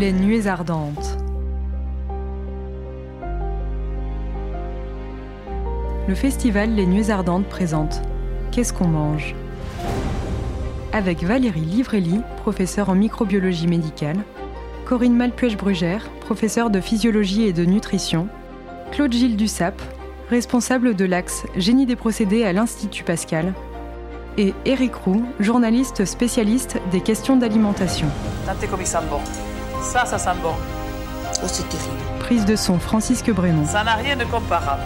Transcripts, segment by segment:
Les nuées ardentes. Le festival Les Nuées ardentes présente Qu'est-ce qu'on mange? Avec Valérie Livrelli, professeure en microbiologie médicale, Corinne Malpuech-Brugère, professeure de physiologie et de nutrition, Claude Gilles Dussap, responsable de l'axe Génie des procédés à l'Institut Pascal, et Eric Roux, journaliste spécialiste des questions d'alimentation. Ça, ça sent bon. Oh, c'est terrible. Prise de son Francisque Brémond. Ça n'a rien de comparable.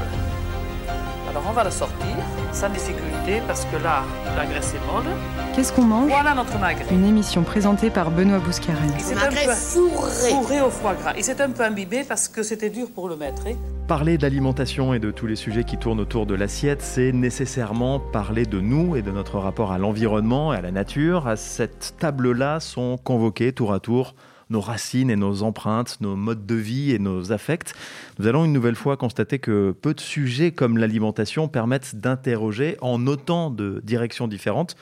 Alors on va le sortir sans difficulté parce que là, la graisse est molle. Qu'est-ce qu'on mange? Voilà notre magret. Une émission présentée par Benoît Bouscarel. Il s'est un peu fourré. fourré au foie gras. Il s'est un peu imbibé parce que c'était dur pour le mettre. hein. Parler d'alimentation et de tous les sujets qui tournent autour de l'assiette, c'est nécessairement parler de nous et de notre rapport à l'environnement et à la nature. À cette table-là sont convoqués tour à tour nos racines et nos empreintes, nos modes de vie et nos affects. Nous allons une nouvelle fois constater que peu de sujets comme l'alimentation permettent d'interroger en autant de directions différentes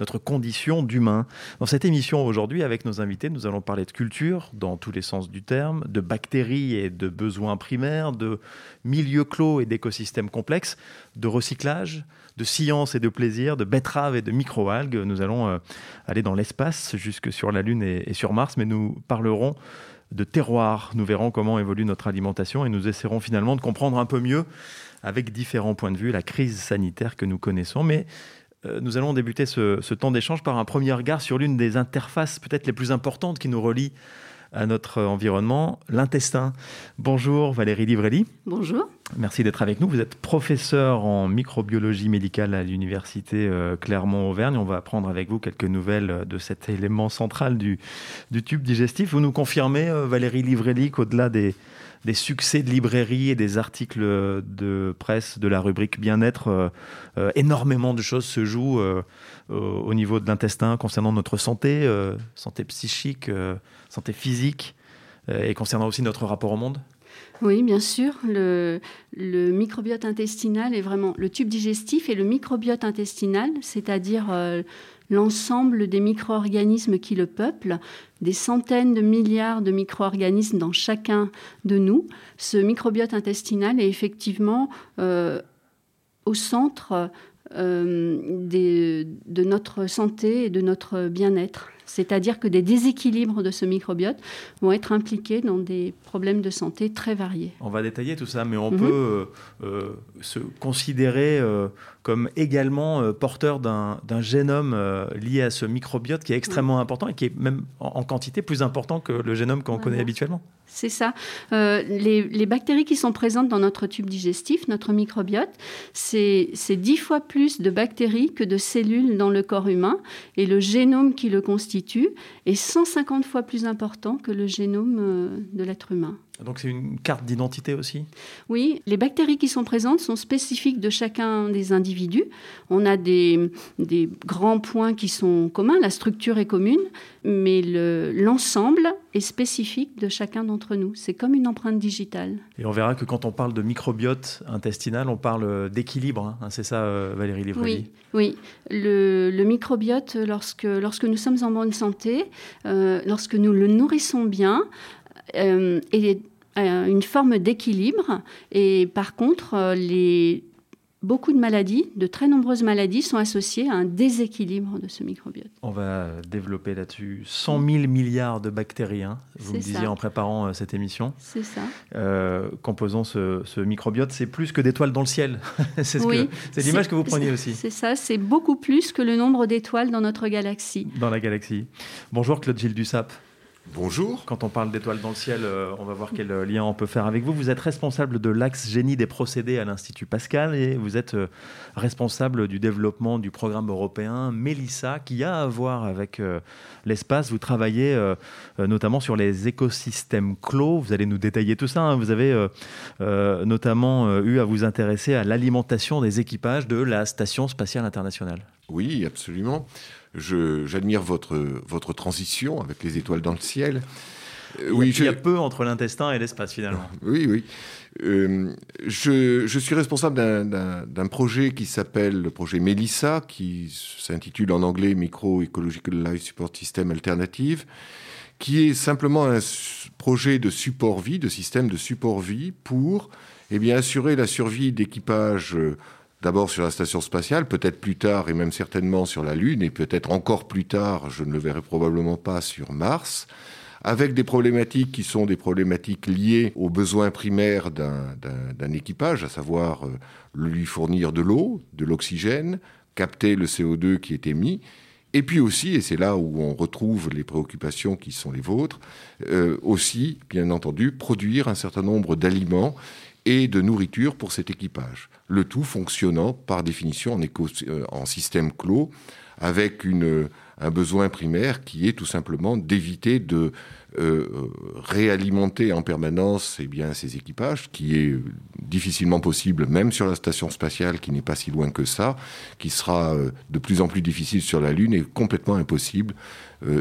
notre condition d'humain. Dans cette émission aujourd'hui, avec nos invités, nous allons parler de culture dans tous les sens du terme, de bactéries et de besoins primaires, de milieux clos et d'écosystèmes complexes, de recyclage, de science et de plaisir, de betteraves et de microalgues. Nous allons euh, aller dans l'espace, jusque sur la Lune et, sur Mars, mais nous parlerons de terroir. Nous verrons comment évolue notre alimentation et nous essaierons finalement de comprendre un peu mieux, avec différents points de vue, la crise sanitaire que nous connaissons. Mais euh, nous allons débuter ce, ce temps d'échange par un premier regard sur l'une des interfaces peut-être les plus importantes qui nous relient à notre environnement, l'intestin. Bonjour Valérie Livrelli. Bonjour. Merci d'être avec nous. Vous êtes professeur en microbiologie médicale à l'université euh, Clermont-Auvergne. On va apprendre avec vous quelques nouvelles euh, de cet élément central du, du tube digestif. Vous nous confirmez, euh, Valérie Livrelli, qu'au-delà des, des succès de librairie et des articles de presse de la rubrique bien-être, euh, euh, énormément de choses se jouent euh, au, au niveau de l'intestin concernant notre santé, santé psychique, santé physique, et concernant aussi notre rapport au monde. Oui, bien sûr. Le, microbiote intestinal est vraiment le tube digestif et le microbiote intestinal, c'est-à-dire l'ensemble des micro-organismes qui le peuplent, des centaines de milliards de micro-organismes dans chacun de nous. Ce microbiote intestinal est effectivement euh, au centre euh, de notre santé et de notre bien-être. C'est-à-dire que des déséquilibres de ce microbiote vont être impliqués dans des problèmes de santé très variés. On va détailler tout ça, mais on Mhm. peut euh, euh, se considérer euh, comme également euh, porteur d'un génome lié à ce microbiote qui est extrêmement important et qui est même en, en quantité plus important que le génome qu'on Voilà. connaît habituellement. C'est ça. Euh, les, bactéries qui sont présentes dans notre tube digestif, notre microbiote, c'est c'est dix fois plus de bactéries que de cellules dans le corps humain. Et le génome qui le constitue est 150 fois plus important que le génome euh, de l'être humain. Donc c'est une carte d'identité aussi? Oui, les bactéries qui sont présentes sont spécifiques de chacun des individus. On a des, des grands points qui sont communs, la structure est commune, mais le- l'ensemble est spécifique de chacun d'entre nous. C'est comme une empreinte digitale. Et on verra que quand on parle de microbiote intestinal, on parle d'équilibre. hein. C'est ça, euh, Valérie Livrelli Oui, oui. Le, le microbiote, lorsque, lorsque nous sommes en bonne santé, euh, lorsque nous le nourrissons bien, euh, est euh, une forme d'équilibre. Et par contre, euh, les, beaucoup de maladies, de très nombreuses maladies, sont associées à un déséquilibre de ce microbiote. On va développer là-dessus 100 000 milliards de bactéries, hein, vous me disiez ça. en préparant euh, cette émission, C'est ça. euh, composant ce, ce microbiote. C'est plus que d'étoiles dans le ciel. c'est ce Oui, l'image que vous preniez aussi. C'est ça, c'est beaucoup plus que le nombre d'étoiles dans notre galaxie. dans la galaxie. Bonjour Claude Gilles Dussap. Bonjour. Quand on parle d'étoiles dans le ciel, euh, on va voir quel euh, lien on peut faire avec vous. Vous êtes responsable de l'axe génie des procédés à l'Institut Pascal et vous êtes euh, responsable du développement du programme européen Mélissa qui a à voir avec l'espace. Vous travaillez notamment sur les écosystèmes clos. Vous allez nous détailler tout ça. hein. Vous avez notamment eu à vous intéresser à l'alimentation des équipages de la Station spatiale internationale. Oui, absolument. J'admire votre, votre transition avec les étoiles dans le ciel. Oui, il y a je- peu entre l'intestin et l'espace finalement. oui, oui. Euh, je, je suis responsable d'un- projet qui s'appelle le projet Melissa, qui s'intitule en anglais Micro Ecological Life Support System Alternative, qui est simplement un projet de support vie, de système de support vie pour eh bien, assurer la survie d'équipages euh, d'abord sur la station spatiale, peut-être plus tard et même certainement sur la Lune, et peut-être encore plus tard, je ne le verrai probablement pas sur Mars, avec des problématiques qui sont des problématiques liées aux besoins primaires d'un équipage, à savoir euh, lui fournir de l'eau, de l'oxygène, capter le CO2 qui est émis, et puis aussi, et c'est là où on retrouve les préoccupations qui sont les vôtres, euh, aussi, bien entendu, produire un certain nombre d'aliments et de nourriture pour cet équipage. Le tout fonctionnant par définition en, euh, en système clos, avec une, un besoin primaire qui est tout simplement d'éviter de euh, réalimenter en permanence eh bien, ces équipages, qui est difficilement possible même sur la station spatiale qui n'est pas si loin que ça, qui sera euh, de plus en plus difficile sur la Lune et complètement impossible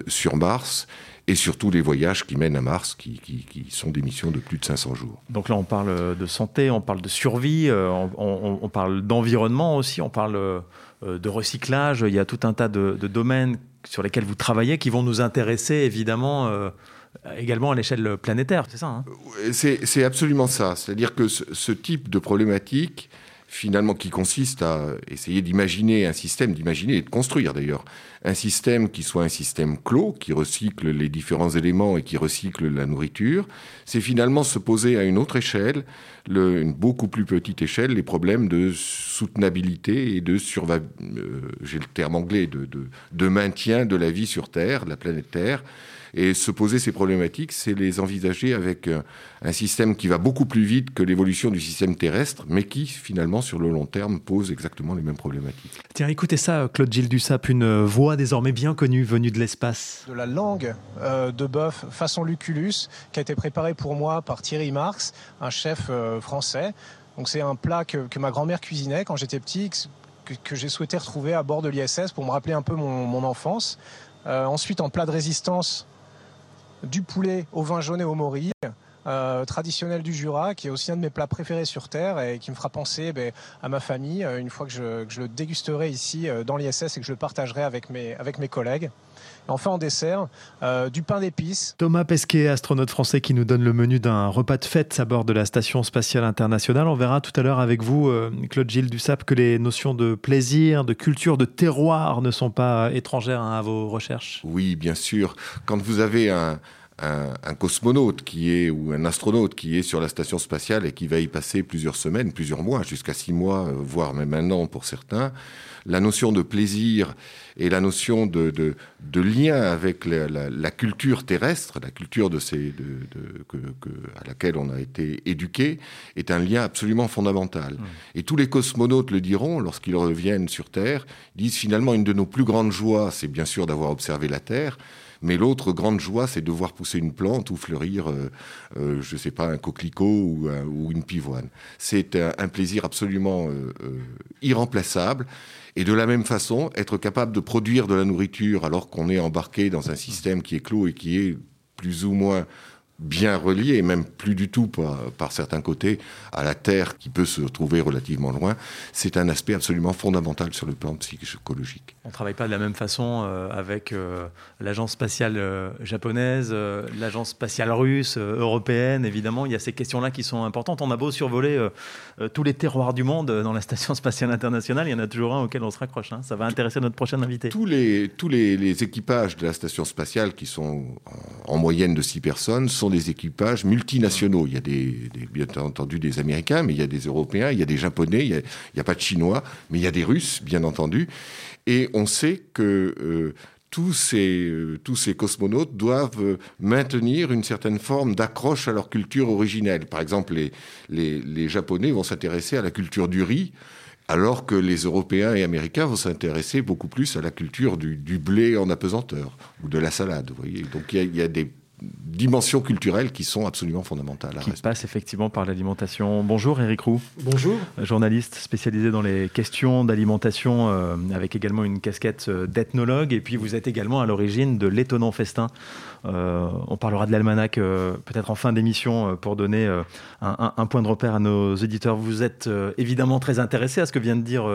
sur Mars et surtout les voyages qui mènent à Mars, qui, sont des missions de plus de 500 jours. Donc là, on parle de santé, on parle de survie, euh, on, parle d'environnement aussi, on parle euh, de recyclage. Il y a tout un tas de, domaines sur lesquels vous travaillez qui vont nous intéresser évidemment. Euh, également à l'échelle planétaire, c'est ça hein? C'est absolument ça. C'est-à-dire que ce, type de problématique, finalement, qui consiste à essayer d'imaginer un système, d'imaginer et de construire d'ailleurs un système qui soit un système clos, qui recycle les différents éléments et qui recycle la nourriture, c'est finalement se poser à une autre échelle, une beaucoup plus petite échelle, les problèmes de soutenabilité et de survie, euh, j'ai le terme anglais, de, de maintien de la vie sur Terre, de la planète Terre. Et se poser ces problématiques, c'est les envisager avec euh, un système qui va beaucoup plus vite que l'évolution du système terrestre, mais qui, finalement, sur le long terme, pose exactement les mêmes problématiques. Tiens, écoutez ça, Claude Gilles Dussap, une voix désormais bien connue venue de l'espace. De la langue euh, de bœuf façon Lucullus, qui a été préparée pour moi par Thierry Marx, un chef euh, français. Donc c'est un plat que, ma grand-mère cuisinait quand j'étais petit, que, j'ai souhaité retrouver à bord de l'ISS pour me rappeler un peu mon, enfance. ensuite, en plat de résistance, du poulet au vin jaune et au mori. Euh, traditionnel du Jura, qui est aussi un de mes plats préférés sur Terre et qui me fera penser ben, à ma famille euh, une fois que je, le dégusterai ici euh, dans l'ISS et que je le partagerai avec mes, avec mes collègues. Enfin, en dessert, du pain d'épices. Thomas Pesquet, astronaute français, qui nous donne le menu d'un repas de fête à bord de la Station spatiale internationale. On verra tout à l'heure avec vous, Claude Gilles Dussap, que les notions de plaisir, de culture, de terroir ne sont pas étrangères hein, à vos recherches. Oui, bien sûr. Quand vous avez un un, cosmonaute qui est ou un astronaute qui est sur la station spatiale et qui va y passer plusieurs semaines, plusieurs mois, jusqu'à six mois, euh, voire même un an pour certains, la notion de plaisir et la notion de, de, lien avec la, culture terrestre, la culture de ces, de, que, à laquelle on a été éduqué, est un lien absolument fondamental. Mmh. Et tous les cosmonautes le diront lorsqu'ils reviennent sur Terre, disent finalement une de nos plus grandes joies, c'est bien sûr d'avoir observé la Terre, mais l'autre grande joie, c'est de voir pousser une plante ou fleurir, euh, euh, je ne sais pas, un coquelicot ou, une pivoine. C'est un, plaisir absolument euh, irremplaçable. Et de la même façon, être capable de produire de la nourriture alors qu'on est embarqué dans un système qui est clos et qui est plus ou moins bien relié, et même plus du tout par, certains côtés, à la Terre qui peut se trouver relativement loin, c'est un aspect absolument fondamental sur le plan psychologique. On ne travaille pas de la même façon euh, avec euh, l'agence spatiale euh, japonaise, l'agence spatiale russe, européenne, évidemment, il y a ces questions-là qui sont importantes. On a beau survoler tous les terroirs du monde dans la station spatiale internationale, il y en a toujours un auquel on se raccroche. Hein. Ça va intéresser notre prochain invité. Tous les, tous les, équipages de la station spatiale, qui sont en, en moyenne de six personnes, sont des équipages multinationaux. Il y a bien entendu des Américains, mais il y a des Européens, il y a des Japonais, il n'y a, pas de Chinois, mais il y a des Russes, bien entendu. Et on sait que euh, tous, ces, euh, tous ces cosmonautes doivent euh, maintenir une certaine forme d'accroche à leur culture originelle. Par exemple, les, les, Japonais vont s'intéresser à la culture du riz alors que les Européens et Américains vont s'intéresser beaucoup plus à la culture du, blé en apesanteur ou de la salade. Vous voyez Donc il y, a des dimensions culturelles qui sont absolument fondamentales. Qui passe effectivement par l'alimentation. Bonjour Eric Roux. Bonjour. Journaliste spécialisé dans les questions d'alimentation euh, avec également une casquette euh, d'ethnologue et puis vous êtes également à l'origine de l'étonnant festin. Euh, on parlera de l'almanach peut-être en fin d'émission pour donner un, un, point de repère à nos éditeurs. Vous êtes évidemment très intéressé à ce que vient de dire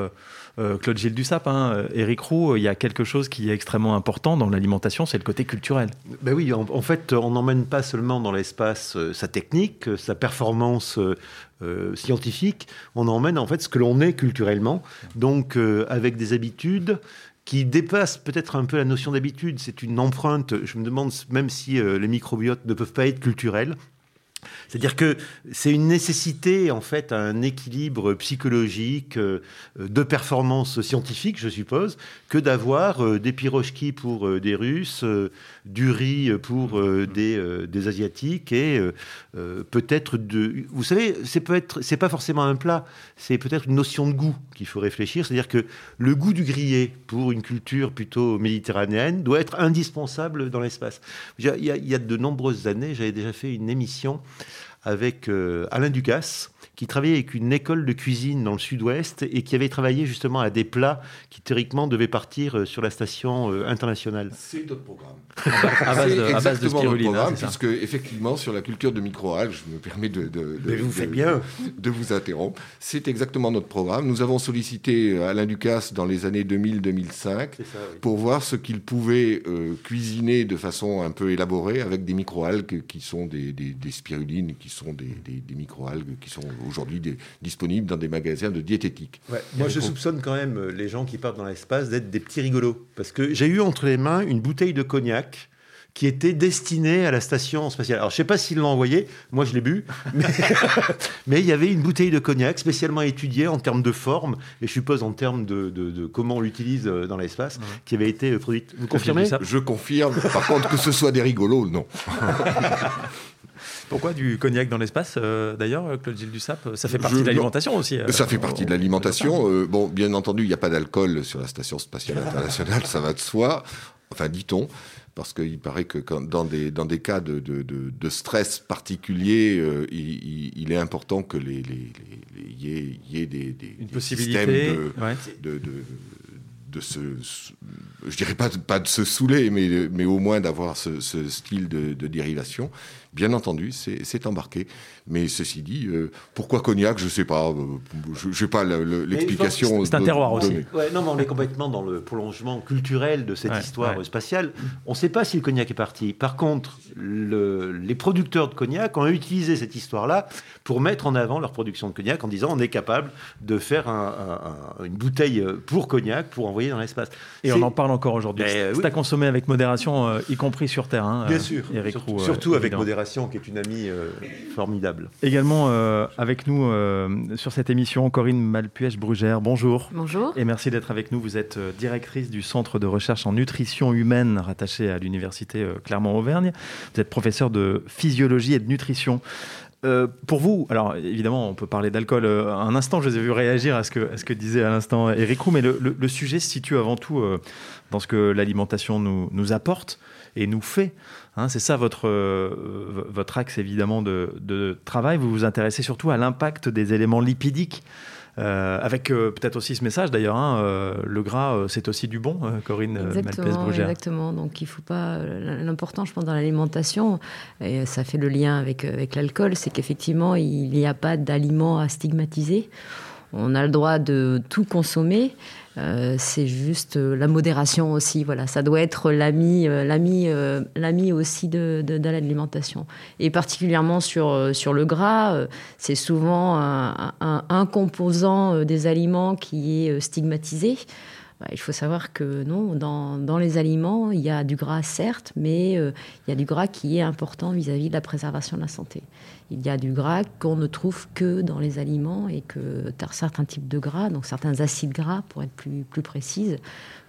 Claude Gilles Dussap, hein, Eric Roux, il y a quelque chose qui est extrêmement important dans l'alimentation, c'est le côté culturel. Ben oui, en, fait, on n'emmène pas seulement dans l'espace sa technique, sa performance scientifique, on emmène en fait ce que l'on est culturellement, donc avec des habitudes qui dépassent peut-être un peu la notion d'habitude. C'est une empreinte, je me demande même si les microbiotes ne peuvent pas être culturels. C'est-à-dire que c'est une nécessité, en fait, un équilibre psychologique, euh, de performance scientifique, je suppose, que d'avoir euh, des pirochki pour euh, des Russes, du riz pour des, des, Asiatiques et peut-être de... Vous savez, c'est peut être, c'est pas forcément un plat, c'est peut-être une notion de goût qu'il faut réfléchir. C'est-à-dire que le goût du grillé pour une culture plutôt méditerranéenne doit être indispensable dans l'espace. Il, il y a de nombreuses années, j'avais déjà fait une émission avec euh, Alain Ducasse, qui travaillait avec une école de cuisine dans le sud-ouest et qui avait travaillé justement à des plats qui théoriquement devaient partir euh, sur la station euh, internationale. C'est notre programme. à, base de, à base de programme, puisque effectivement sur la culture de microalgues, je me permets de, de, vous bien. de vous interrompre, c'est exactement notre programme. Nous avons sollicité Alain Ducasse dans les années 2000-2005 pour voir ce qu'il pouvait cuisiner de façon un peu élaborée avec des microalgues qui sont des, des, des spirulines, qui sont des, des, des microalgues qui sont aujourd'hui disponibles dans des magasins de diététique. moi, je soupçonne quand même euh, les gens qui partent dans l'espace d'être des petits rigolos. Parce que j'ai eu entre les mains une bouteille de cognac qui était destinée à la station spatiale. Alors, je ne sais pas s'ils l'ont envoyé, moi je l'ai bu, mais, il y avait une bouteille de cognac spécialement étudiée en termes de forme, et je suppose en termes de, comment on l'utilise euh, dans l'espace, qui avait été euh, produite. Vous confirmez ça Je confirme. Par contre, que ce soit des rigolos, non. Pourquoi du cognac dans l'espace euh, D'ailleurs, Claude Gilles Dussap, ça fait partie de l'alimentation aussi. Euh, ça fait partie de l'alimentation. Euh, bon, bien entendu, il n'y a pas d'alcool sur la station spatiale internationale, ça va de soi. Enfin, dit-on parce qu'il paraît que dans, des, dans des cas de, de, stress particulier, il, est important que les, y, ait, y ait des, des, Une possibilité, de, de se, je dirais pas, pas de se saouler, mais, mais au moins d'avoir ce, style de, de, dérivation. Bien entendu, c'est embarqué. Mais ceci dit, euh, pourquoi cognac Je ne sais pas. Euh, je n'ai pas l'explication. C'est un terroir aussi. non, mais on est complètement dans le prolongement culturel de cette histoire spatiale. On ne sait pas si le cognac est parti. Par contre, le, les producteurs de cognac ont utilisé cette histoire-là pour mettre en avant leur production de cognac en disant on est capable de faire une bouteille pour cognac pour envoyer dans l'espace. Et on en parle encore aujourd'hui. C'est à consommer avec modération, euh, y compris sur Terre. Hein, Bien sûr. surtout, avec modération, qui est une amie formidable. Également euh, avec nous euh, sur cette émission, Corinne Malpuech-Brugère. Bonjour. Bonjour. Et merci d'être avec nous. Vous êtes euh, directrice du Centre de recherche en nutrition humaine rattaché à l'Université Clermont-Auvergne. Vous êtes professeur de physiologie et de nutrition. pour vous, alors évidemment, on peut parler d'alcool un instant. Je vous ai vu réagir à ce que, ce que disait à l'instant Eric Roux, mais le, sujet se situe avant tout dans ce que l'alimentation nous, nous apporte et nous fait. Hein, c'est ça votre, euh, votre axe évidemment de, travail. Vous vous intéressez surtout à l'impact des éléments lipidiques. Euh, avec euh, peut-être aussi ce message d'ailleurs, hein, le gras c'est aussi du bon, Corinne Exactement, exactement. Donc il faut pas. L'important, je pense, dans l'alimentation, et ça fait le lien avec, avec l'alcool, c'est qu'effectivement il n'y a pas d'aliments à stigmatiser. On a le droit de tout consommer, euh, c'est juste euh, la modération aussi. Voilà, ça doit être l'ami, euh, l'ami, l'ami aussi de, l'alimentation. Et particulièrement sur sur le gras, c'est souvent un, composant des aliments qui est stigmatisé. Bah, il faut savoir que non, dans, les aliments, il y a du gras certes, mais il y a du gras qui est important vis-à-vis -vis de la préservation de la santé. Il y a du gras qu'on ne trouve que dans les aliments et que certains types de gras, donc certains acides gras pour être plus, plus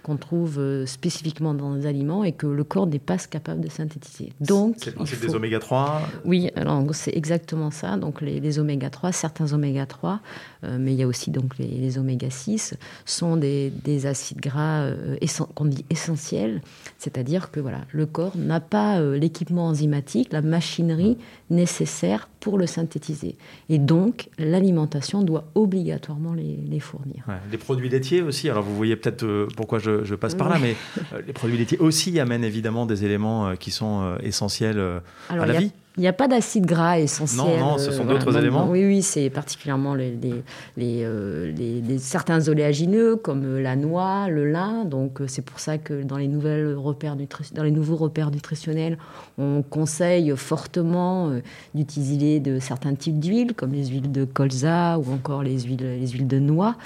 qu'on trouve euh, spécifiquement dans les aliments et que le corps n'est pas capable de synthétiser. Donc, c'est le principe des oméga 3 Oui, alors c'est exactement ça. Donc les, oméga 3, certains oméga 3, euh, mais il y a aussi donc les, oméga 6, sont des, acides gras euh, qu'on dit essentiels, c'est-à-dire que voilà, le corps n'a pas l'équipement enzymatique, la machinerie nécessaire pour le synthétiser. Et donc, l'alimentation doit obligatoirement les, fournir. les produits laitiers aussi, alors vous voyez peut-être pourquoi je, passe par là, mais euh, les produits laitiers aussi amènent évidemment des éléments euh, qui sont essentiels à la vie. Il n'y a pas d'acide gras essentiel. Non, non, ce sont euh, d'autres éléments. Oui, oui, c'est particulièrement les, les, les, euh, les- les- certains oléagineux comme euh, la noix, le lin. Donc, euh, c'est pour ça que dans les, nouvelles repères dans les nouveaux repères nutritionnels, on conseille fortement euh, d'utiliser de certains types d'huiles, comme les huiles de colza ou encore les huiles, les huiles de noix.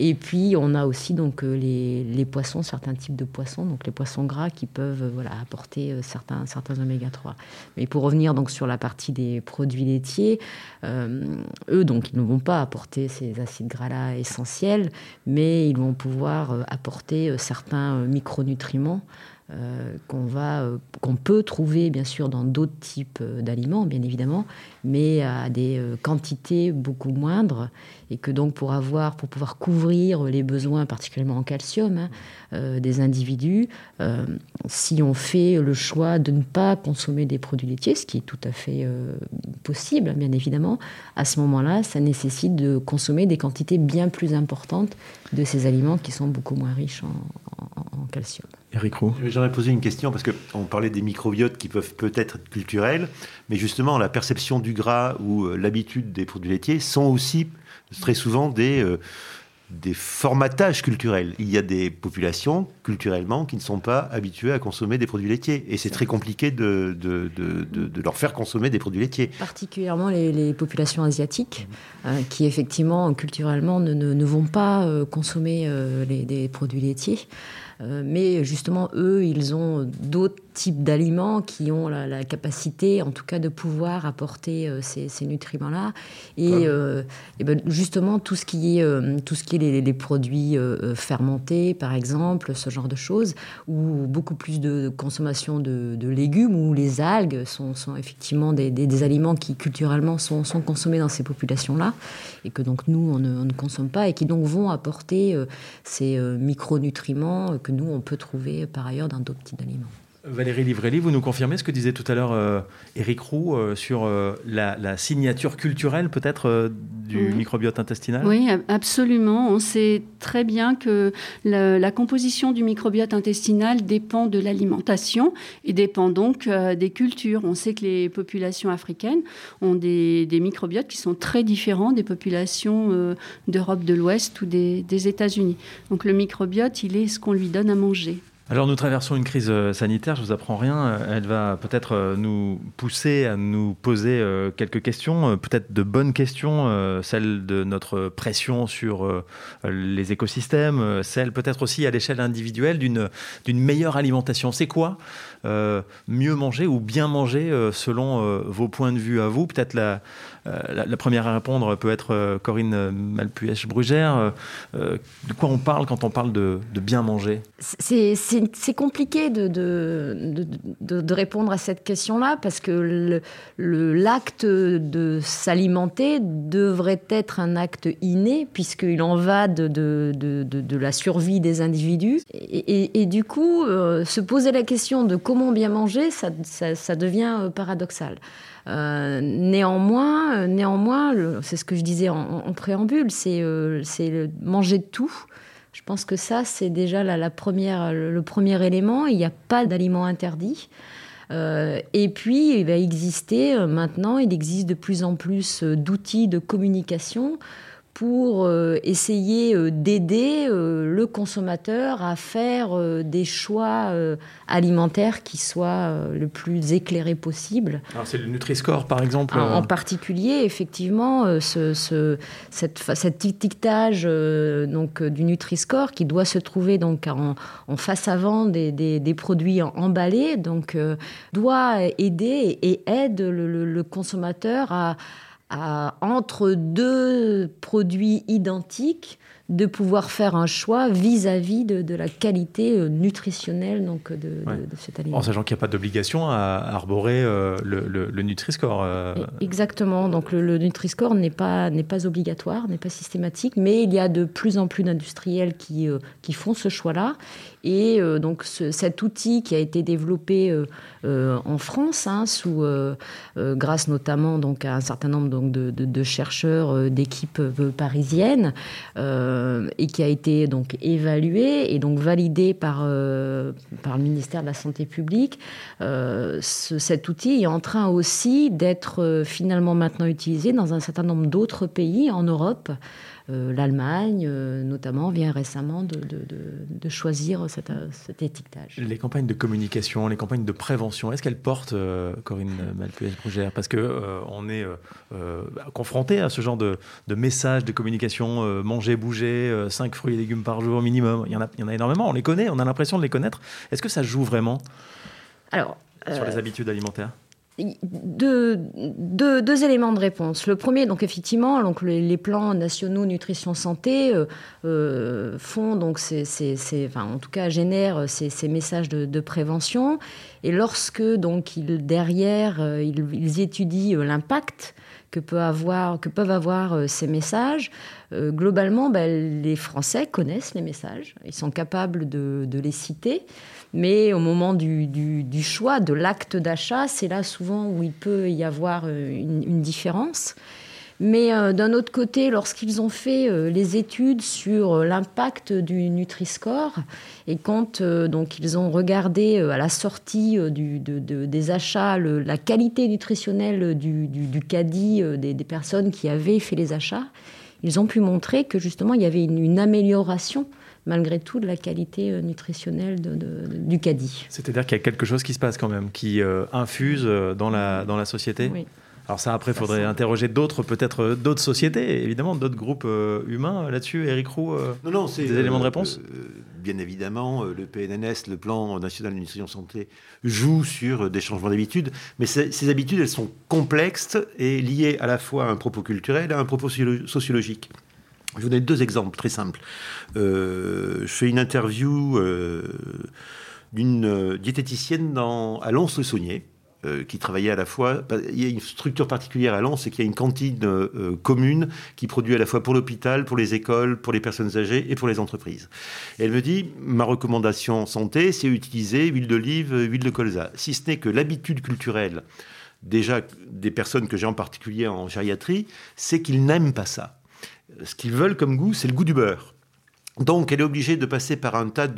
Et puis, on a aussi donc euh, les, poissons, certains types de poissons, donc les poissons gras qui peuvent euh, apporter euh, certains, certains oméga 3. Mais pour revenir donc sur la partie des produits laitiers, eux donc ils ne vont pas apporter ces acides gras-là essentiels, mais ils vont pouvoir apporter certains micronutriments euh, qu'on va, euh, qu'on peut trouver bien sûr dans d'autres types euh, d'aliments, bien évidemment, mais à des quantités beaucoup moindres, et que donc pour avoir, pour pouvoir couvrir les besoins, particulièrement en calcium, hein, des individus, si on fait le choix de ne pas consommer des produits laitiers, ce qui est tout à fait possible, bien évidemment, à ce moment-là, ça nécessite de consommer des quantités bien plus importantes de ces aliments qui sont beaucoup moins riches en, en- en calcium. Eric Roux. J'aurais posé une question parce qu'on parlait des microbiotes qui peuvent peut-être être culturels, mais justement la perception du gras ou euh, l'habitude des produits laitiers sont aussi très souvent des, euh, des formatages culturels. Il y a des populations culturellement qui ne sont pas habituées à consommer des produits laitiers et c'est très compliqué de, de, de- de- de leur faire consommer des produits laitiers. particulièrement les, les populations asiatiques, euh, qui effectivement, culturellement, ne, ne- ne vont pas euh, consommer euh, les, des produits laitiers. Euh, mais justement, eux, ils ont d'autres types d'aliments qui ont la, la capacité, en tout cas, de pouvoir apporter euh, ces, ces nutriments-là. Et, euh, et ben, justement, tout ce qui est, euh, tout ce qui est les, les produits fermentés, par exemple, ce genre de choses, ou beaucoup plus de consommation de, de légumes, où les algues sont, sont effectivement des, des- des aliments qui culturellement sont, sont consommés dans ces populations-là, et que donc nous, on ne, on ne consomme pas, et qui donc vont apporter ces micronutriments que nous, on peut trouver par ailleurs dans d'autres types d'aliments. Valérie Livrelli, vous nous confirmez ce que disait tout à l'heure euh, Éric Roux euh, sur euh, la, la signature culturelle peut-être euh, du Oui. microbiote intestinal? Oui, ab- absolument. On sait très bien que la, la composition du microbiote intestinal dépend de l'alimentation et dépend donc euh, des cultures. On sait que les populations africaines ont des, des microbiotes qui sont très différents des populations euh, d'Europe de l'Ouest ou des, des États-Unis. Donc le microbiote, il est ce qu'on lui donne à manger. Alors nous traversons une crise euh, sanitaire, je vous apprends rien. Euh, Elle va peut-être euh, nous pousser à nous poser quelques questions, peut-être de bonnes questions, celles de notre pression sur les écosystèmes, celles peut-être aussi à l'échelle individuelle d'une meilleure alimentation. C'est quoi mieux manger ou bien manger selon vos points de vue à vous? Peut-être la, la, la première à répondre peut être euh, Corinne Malpuech-Brugère. Euh, euh, de quoi on parle quand on parle de, bien manger? C'est- compliqué de, répondre à cette question-là parce que l'acte de s'alimenter devrait être un acte inné puisqu'il en va de, la survie des individus. Et, du coup, euh, se poser la question de comment bien manger, ça, devient euh, paradoxal. Euh, néanmoins, euh, néanmoins c'est ce que je disais en, préambule, c'est euh, manger de tout. Je pense que ça, c'est déjà la, première, le, premier élément. Il n'y a pas d'aliments interdits. Euh, et puis, il va exister maintenant, il existe de plus en plus d'outils de communication pour euh, essayer euh, d'aider euh, le consommateur à faire des choix alimentaires qui soient le plus éclairés possible. Alors c'est le Nutri-Score par exemple En, en particulier, effectivement, ce, ce- cette, cet étiquetage donc, du Nutri-Score qui doit se trouver donc, en, en face avant des, des- des produits en- emballés donc, doit aider et aide le, le- le consommateur à, à, entre deux produits identiques, de pouvoir faire un choix vis-à-vis de, de la qualité euh, nutritionnelle donc, de, de- Ouais. de cet aliment. En sachant qu'il n'y a pas d'obligation à arborer euh, le, le- le Nutri-Score. euh, Exactement. Donc le, le Nutri-Score n'est pas, n'est pas obligatoire, n'est pas systématique, mais il y a de plus en plus d'industriels qui, euh, qui font ce choix-là. Et euh, donc ce- cet outil qui a été développé euh, euh, en France, hein, grâce notamment à un certain nombre de, chercheurs d'équipes parisiennes, et qui a été donc évalué et donc validé par, le ministère de la Santé publique. Ce, cet outil est en train aussi d'être finalement maintenant utilisé dans un certain nombre d'autres pays en Europe. Euh, L'Allemagne, euh, notamment, vient récemment de, de, de, de choisir cet, cet, étiquetage. Les campagnes de communication, les campagnes de prévention, est-ce qu'elles portent, euh, Corinne Malpuez-Brugère Parce qu'on on est confronté à ce genre de, messages de communication manger, bouger, 5 fruits et légumes par jour minimum. Il y, en a, il y en a énormément, on les connaît, on a l'impression de les connaître. Est-ce que ça joue vraiment Alors, sur les habitudes alimentaires? Deux, éléments de réponse. Le premier, donc effectivement, les, plans nationaux nutrition santé euh, euh, font donc ces, ces, en tout cas génèrent ces, messages de, prévention. Et lorsque donc derrière euh, ils, étudient l'impact que, peut avoir, que peuvent avoir euh, ces messages, euh, globalement, ben, les Français connaissent les messages. Ils sont capables de, les citer. Mais au moment du, choix, de l'acte d'achat, c'est là souvent où il peut y avoir euh, une différence. Mais euh, d'un autre côté, lorsqu'ils ont fait euh, les études sur euh, l'impact du Nutri-Score, et quand donc ils ont regardé à la sortie du, de, de, des achats le, la qualité nutritionnelle du, du caddie des, des, personnes qui avaient fait les achats, ils ont pu montrer que justement il y avait une, une amélioration malgré tout de la qualité nutritionnelle de, de, du caddie. C'est-à-dire qu'il y a quelque chose qui se passe quand même, qui euh, infuse dans la, dans la société? Oui. Alors ça, après, il faudrait interroger d'autres, peut-être euh, d'autres sociétés, évidemment, d'autres groupes euh, humains là-dessus. Eric Roux, euh, non, non, c'est des éléments de réponse Bien évidemment, le PNNS, le Plan National de Nutrition Santé, joue sur des changements d'habitudes, mais ces habitudes, elles sont complexes et liées à la fois à un propos culturel et à un propos sociologique. Je vous donne deux exemples très simples. Je fais une interview d'une diététicienne dans, à Lons-le-Saunier, euh, qui travaillait à la fois. Il y a une structure particulière à Lens, c'est qu'il y a une cantine euh, commune qui produit à la fois pour l'hôpital, pour les écoles, pour les personnes âgées et pour les entreprises. Elle me dit ma recommandation santé, c'est utiliser huile d'olive, huile de colza. Si ce n'est que l'habitude culturelle, déjà des personnes que j'ai en particulier en gériatrie, c'est qu'ils n'aiment pas ça. Ce qu'ils veulent comme goût, c'est le goût du beurre. Donc, elle est obligée de passer par un tas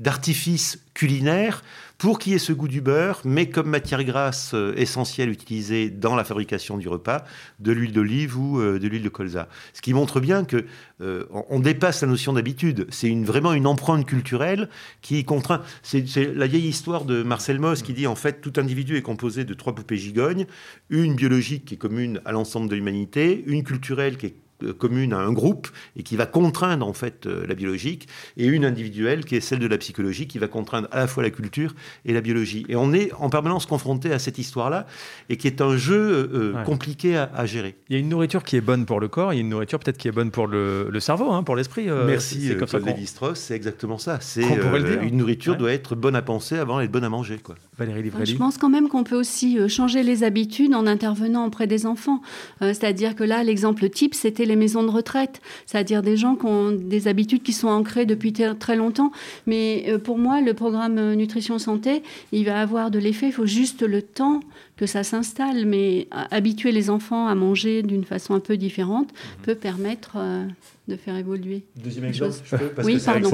d'artifices culinaires pour qu'il y ait ce goût du beurre, mais comme matière grasse euh, essentielle utilisée dans la fabrication du repas, de l'huile d'olive ou euh, de l'huile de colza. Ce qui montre bien que euh, on dépasse la notion d'habitude. C'est vraiment une empreinte culturelle qui contraint. C'est la vieille histoire de Marcel Mauss qui dit en fait tout individu est composé de trois poupées gigognes, une biologique qui est commune à l'ensemble de l'humanité, une culturelle qui est commune à un groupe et qui va contraindre en fait euh, la biologique, et une individuelle qui est celle de la psychologie qui va contraindre à la fois la culture et la biologie. Et on est en permanence confronté à cette histoire-là et qui est un jeu euh, ouais. compliqué à, à, gérer. Il y a une nourriture qui est bonne pour le corps, il y a une nourriture peut-être qui est bonne pour le, le cerveau, hein, pour l'esprit. Euh, Merci, c'est comme ça Lévi-Strauss, c'est exactement ça. C'est euh, une nourriture ouais. doit être bonne à penser avant d'être bonne à manger. Quoi. Valérie Livrelli. Je pense quand même qu'on peut aussi changer les habitudes en intervenant auprès des enfants. C'est-à-dire que là, l'exemple type, c'était les maisons de retraite, c'est-à-dire des gens qui ont des habitudes qui sont ancrées depuis très longtemps. Mais euh, pour moi, le programme Nutrition Santé, il va avoir de l'effet, il faut juste le temps que ça s'installe. Mais habituer les enfants à manger d'une façon un peu différente mmh. peut permettre euh, de faire évoluer. Deuxième exemple, je peux, parce oui, que pardon.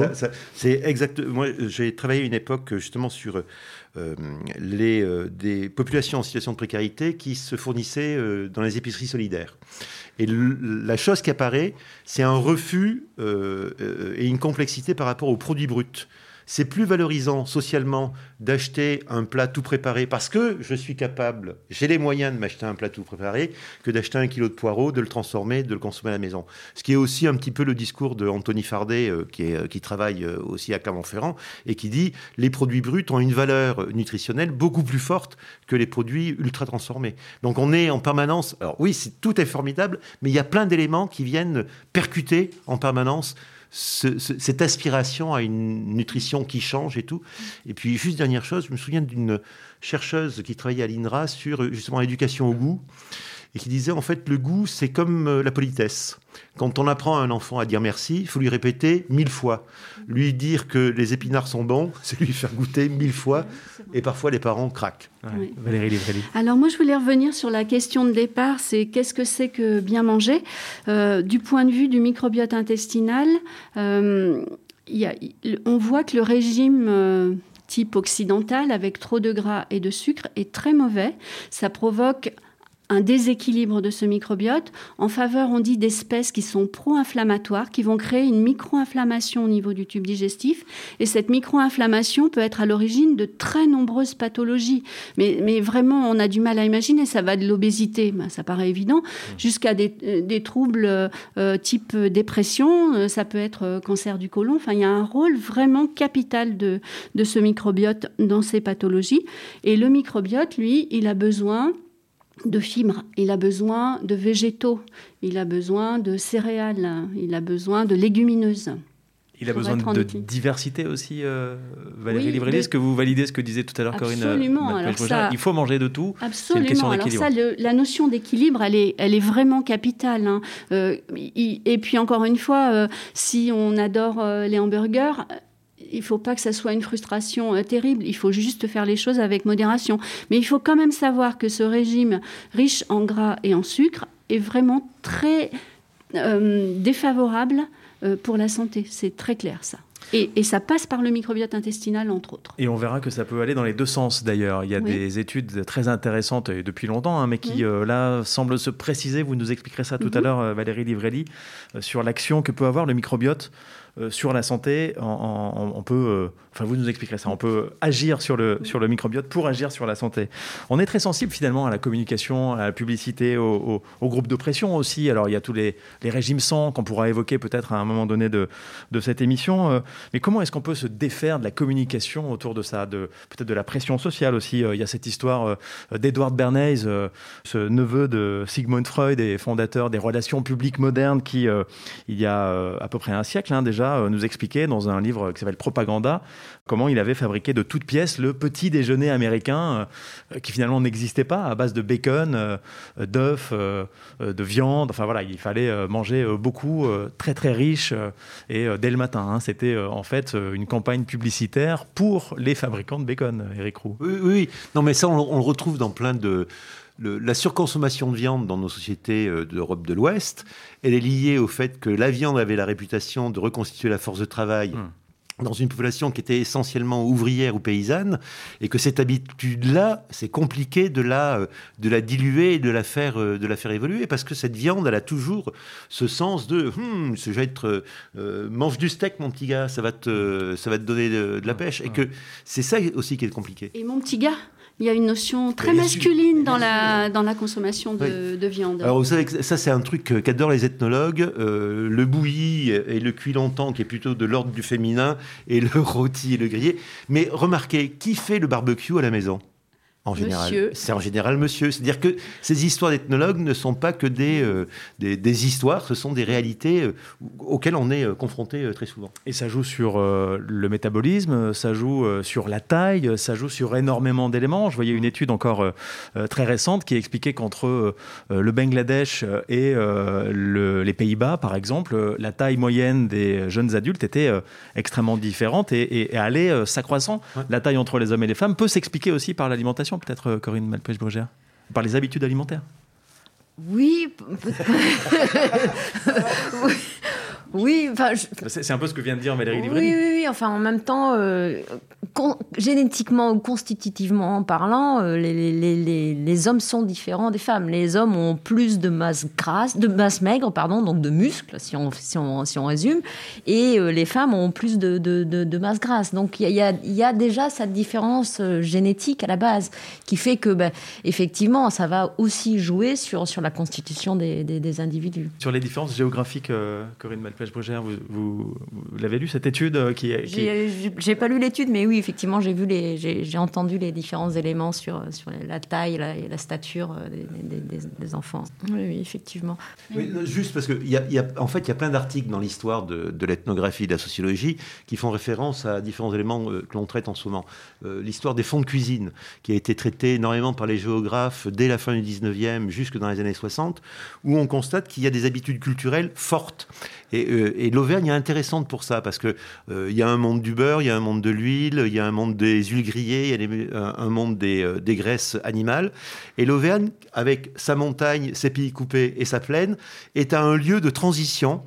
C'est exact. Moi, j'ai travaillé une époque justement sur euh, les, euh, des populations en situation de précarité qui se fournissaient euh, dans les épiceries solidaires. Et la chose qui apparaît, c'est un refus euh, et une complexité par rapport aux produits bruts c'est plus valorisant socialement d'acheter un plat tout préparé parce que je suis capable, j'ai les moyens de m'acheter un plat tout préparé, que d'acheter un kilo de poireaux, de le transformer, de le consommer à la maison. Ce qui est aussi un petit peu le discours de Fardet, euh, euh, qui travaille euh, aussi à Clermont-Ferrand, et qui dit les produits bruts ont une valeur nutritionnelle beaucoup plus forte que les produits ultra transformés. Donc on est en permanence. Alors oui, tout est formidable, mais il y a plein d'éléments qui viennent percuter en permanence ce, ce, cette aspiration à une nutrition qui change et tout. Et puis, juste dernière chose, je me souviens d'une chercheuse qui travaillait à l'INRA sur justement l'éducation au goût et qui disait en fait le goût c'est comme euh, la politesse. Quand on apprend à un enfant à dire merci, il faut lui répéter mille fois. Lui dire que les épinards sont bons, c'est lui faire goûter mille fois. Et parfois, les parents craquent. Valérie Livrelli. Alors moi, je voulais revenir sur la question de départ, c'est qu'est-ce que c'est que bien manger? Euh, Du point de vue du microbiote intestinal, euh, y a, on voit que le régime... Euh, type occidental avec trop de gras et de sucre est très mauvais. Ça provoque un déséquilibre de ce microbiote en faveur, on dit, d'espèces qui sont pro-inflammatoires, qui vont créer une micro-inflammation au niveau du tube digestif. Et cette micro-inflammation peut être à l'origine de très nombreuses pathologies. Mais, vraiment, on a du mal à imaginer. Ça va de l'obésité, ben, ça paraît évident, jusqu'à des, euh, troubles euh, type dépression. Euh, ça peut être euh, cancer du côlon. Enfin, il y a un rôle vraiment capital de ce microbiote dans ces pathologies. Et le microbiote, lui, il a besoin de fibres, il a besoin de végétaux, il a besoin de céréales, il a besoin de légumineuses. Il a besoin de diversité aussi, euh, Valérie oui. Est-ce que vous validez ce que disait tout à l'heure Corinne euh, Absolument. Alors ça, Il faut manger de tout. Absolument. Une question Alors ça, le, la notion d'équilibre, elle est, elle est vraiment capitale. Hein. Euh, et puis encore une fois, euh, si on adore les hamburgers, il ne faut pas que ça soit une frustration euh, terrible. Il faut juste faire les choses avec modération. Mais il faut quand même savoir que ce régime riche en gras et en sucre est vraiment très euh, défavorable euh, pour la santé. C'est très clair ça. Et, et, ça passe par le microbiote intestinal, entre autres. Et on verra que ça peut aller dans les deux sens, d'ailleurs. Il y a oui. des études très intéressantes, et depuis longtemps, hein, mais qui, oui. euh, là, semblent se préciser. Vous nous expliquerez ça tout mm -hmm. à l'heure, Valérie Livrelli, euh, sur l'action que peut avoir le microbiote sur la santé, on, peut, euh, enfin vous nous expliquerez ça, on peut agir sur le, sur le microbiote pour agir sur la santé. On est très sensible finalement à la communication, à la publicité, au, au, au groupe de pression aussi. Alors il y a tous les, les régimes sans qu'on pourra évoquer peut-être à un moment donné de, de cette émission. Euh, mais comment est-ce qu'on peut se défaire de la communication autour de ça, de, peut-être de la pression sociale aussi Il y a cette histoire d'Edward Bernays, ce neveu de Sigmund Freud et fondateur des relations publiques modernes qui, il y a à peu près un siècle hein, déjà, euh, nous expliquait dans un livre qui s'appelle Propaganda comment il avait fabriqué de toutes pièces le petit déjeuner américain euh, qui finalement n'existait pas à base de bacon, euh, d'œufs, de viande. Enfin voilà, il fallait manger beaucoup, très très riche et dès le matin. Hein, C'était en fait une campagne publicitaire pour les fabricants de bacon, Eric Roux. Oui, oui. Non, mais ça, on le retrouve dans plein de le, la surconsommation de viande dans nos sociétés euh, d'Europe de l'Ouest, elle est liée au fait que la viande avait la réputation de reconstituer la force de travail. Mmh dans une population qui était essentiellement ouvrière ou paysanne, et que cette habitude-là, c'est compliqué de la, de la diluer et de la, faire, de la faire évoluer, parce que cette viande, elle a toujours ce sens de hm, « je vais être, euh, mange du steak, mon petit gars, ça va te, ça va te donner de, de la pêche », et que c'est ça aussi qui est compliqué. Et mon petit gars? Il y a une notion très masculine dans la, dans la consommation de, oui. de viande. Alors vous savez que ça c'est un truc qu'adorent les ethnologues, euh, le bouilli et le cuit longtemps qui est plutôt de l'ordre du féminin et le rôti et le grillé. Mais remarquez, qui fait le barbecue à la maison? En général, c'est en général monsieur. C'est-à-dire que ces histoires d'ethnologues ne sont pas que des, euh, des, des, histoires, ce sont des réalités euh, auxquelles on est euh, confronté euh, très souvent. Et ça joue sur euh, le métabolisme, ça joue euh, sur la taille, ça joue sur énormément d'éléments. Je voyais une étude encore très récente qui expliquait qu'entre le Bangladesh et le, les Pays-Bas, par exemple, la taille moyenne des jeunes adultes était extrêmement différente et, et, et allait s'accroissant. Ouais. La taille entre les hommes et les femmes peut s'expliquer aussi par l'alimentation peut-être, Corinne Malpêche-Brugère Par les habitudes alimentaires oui. Oui, enfin, je... c'est un peu ce que vient de dire Valérie Livrelli. Oui, oui, oui, enfin, en même temps, euh, génétiquement ou constitutivement parlant, euh, les, les, les, les, hommes sont différents des femmes. Les hommes ont plus de masse grasse, de masse maigre, pardon, donc de muscles, si on, si on, si on résume, et euh, les femmes ont plus de, de, de, de masse grasse. Donc il y, y, y a, déjà cette différence génétique à la base qui fait que, ben, effectivement, ça va aussi jouer sur, sur la constitution des, des, des individus. Sur les différences géographiques, Corinne Malpé Malpêche-Brugère, vous, vous, l'avez lu cette étude euh, qui, qui... J'ai pas lu l'étude, mais oui, effectivement, j'ai vu les, j'ai entendu les différents éléments sur, sur la taille et la, stature euh, des, des, enfants. Oui, effectivement. juste parce que, y a, y a, en fait, il y a plein d'articles dans l'histoire de, de l'ethnographie, de la sociologie, qui font référence à différents éléments que l'on traite en ce moment. l'histoire des fonds de cuisine, qui a été traitée énormément par les géographes dès la fin du 19e jusque dans les années 60, où on constate qu'il y a des habitudes culturelles fortes. Et, euh, et l'Auvergne est intéressante pour ça, parce qu'il euh, il y a un monde du beurre, il y a un monde de l'huile, il y a un monde des huiles grillées, il y a un monde des, euh, des graisses animales. Et l'Auvergne, avec sa montagne, ses pays coupés et sa plaine, est un lieu de transition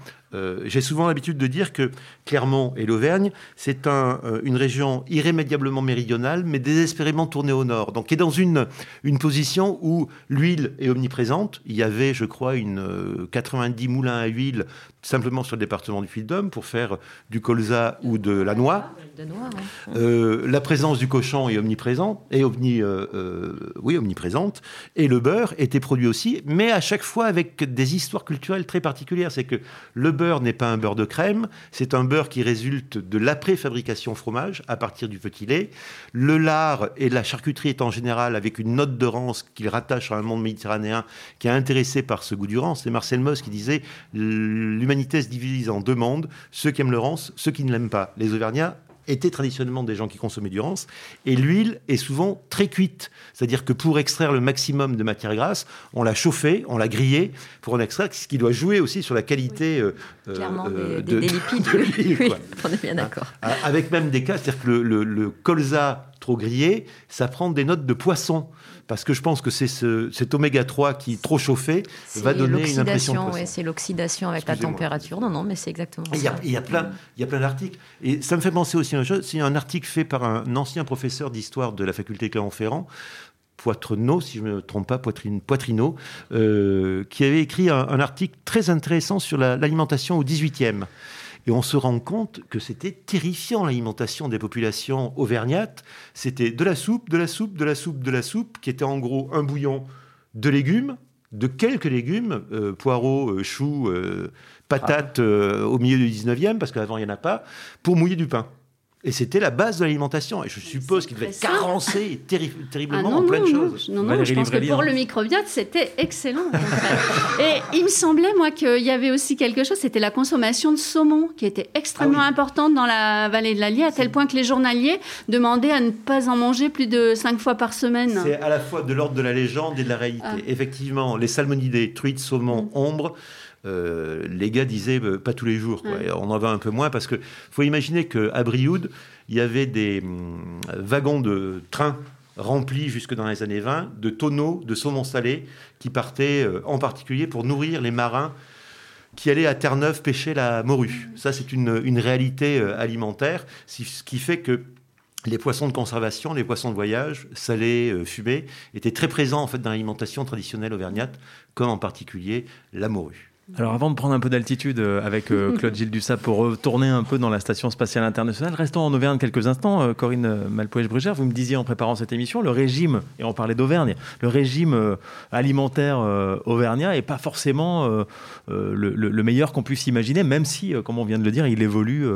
j'ai souvent l'habitude de dire que Clermont et l'Auvergne, c'est un, une région irrémédiablement méridionale, mais désespérément tournée au nord. Donc, qui est dans une, position où l'huile est omniprésente. Il y avait, je crois, une 90 euh, moulins à huile simplement sur le département du Puy-de-Dôme pour faire du colza ou de la noix. la présence du cochon est omniprésente, et omni, oui, omniprésente, et le beurre était produit aussi, mais à chaque fois avec des histoires culturelles très particulières. C'est que le beurre beurre n'est pas un beurre de crème, c'est un beurre qui résulte de l'après-fabrication fromage à partir du petit lait. Le lard et la charcuterie est en général avec une note de rance qu'il rattache à un monde méditerranéen qui est intéressé par ce goût du rance. C'est Marcel Mauss qui disait l'humanité se divise en deux mondes, ceux qui aiment le rance, ceux qui ne l'aiment pas. Les Auvergnats étaient traditionnellement des gens qui consommaient du rance, et l'huile est souvent très cuite. C'est-à-dire que pour extraire le maximum de matière grasse, on l'a chauffée, on l'a grillée pour en extraire, ce qui doit jouer aussi sur la qualité euh, Clairement, euh, des, lipides. oui, on est bien d'accord. Ah, avec même des cas, c'est-à-dire que le colza trop grillé, ça prend des notes de poisson parce que je pense que c'est ce, cet oméga 3 qui, trop chauffé, va donner une impression C'est l'oxydation avec la température. Non, non, mais c'est exactement ça. Il y a, plein, il y a plein d'articles. Et ça me fait penser aussi à une chose. C'est un article fait par un ancien professeur d'histoire de la faculté Clermont-Ferrand, Poitrenaud, si je ne me trompe pas, Poitrine, Poitrineau, euh, qui avait écrit un, un, article très intéressant sur l'alimentation au 18e. Et on se rend compte que c'était terrifiant l'alimentation des populations auvergnates. C'était de la soupe, de la soupe, de la soupe, de la soupe, qui était en gros un bouillon de légumes, de quelques légumes, euh, poireaux, euh, choux, euh, patates au milieu du 19e, parce qu'avant il n'y en a pas, pour mouiller du pain. Et c'était la base de l'alimentation. Et je suppose qu'il devait être carencé terriblement ah en plein de choses. Non, non, je pense que pour le microbiote, c'était excellent. et il me semblait, moi, qu'il y avait aussi quelque chose, c'était la consommation de saumon, qui était extrêmement ah importante dans la vallée de l'Allier, à tel point que les journaliers demandaient à ne pas en manger plus de cinq fois par semaine. C'est à la fois de l'ordre de la légende et de la réalité. Ah. Effectivement, les salmonidés, truites, saumon, mm. ombre, euh, les gars disaient euh, pas tous les jours. On en va un peu moins parce que faut imaginer qu'à Brioude, il y avait des hum, wagons de train remplis jusque dans les années 20 de tonneaux de saumon salé qui partaient euh, en particulier pour nourrir les marins qui allaient à Terre-Neuve pêcher la morue. Ça, c'est une, réalité alimentaire, ce qui fait que les poissons de conservation, les poissons de voyage, salés, fumés, étaient très présents en fait dans l'alimentation traditionnelle auvergnate, comme en particulier la morue. Alors avant de prendre un peu d'altitude euh, avec euh, Claude Gilles Dussap pour retourner un peu dans la Station spatiale internationale, restons en Auvergne quelques instants. Euh, Corinne Malpoège-Brugère, vous me disiez en préparant cette émission, le régime, et on parlait d'Auvergne, le régime alimentaire auvergnat n'est pas forcément le, meilleur qu'on puisse imaginer, même si, comme on vient de le dire, il évolue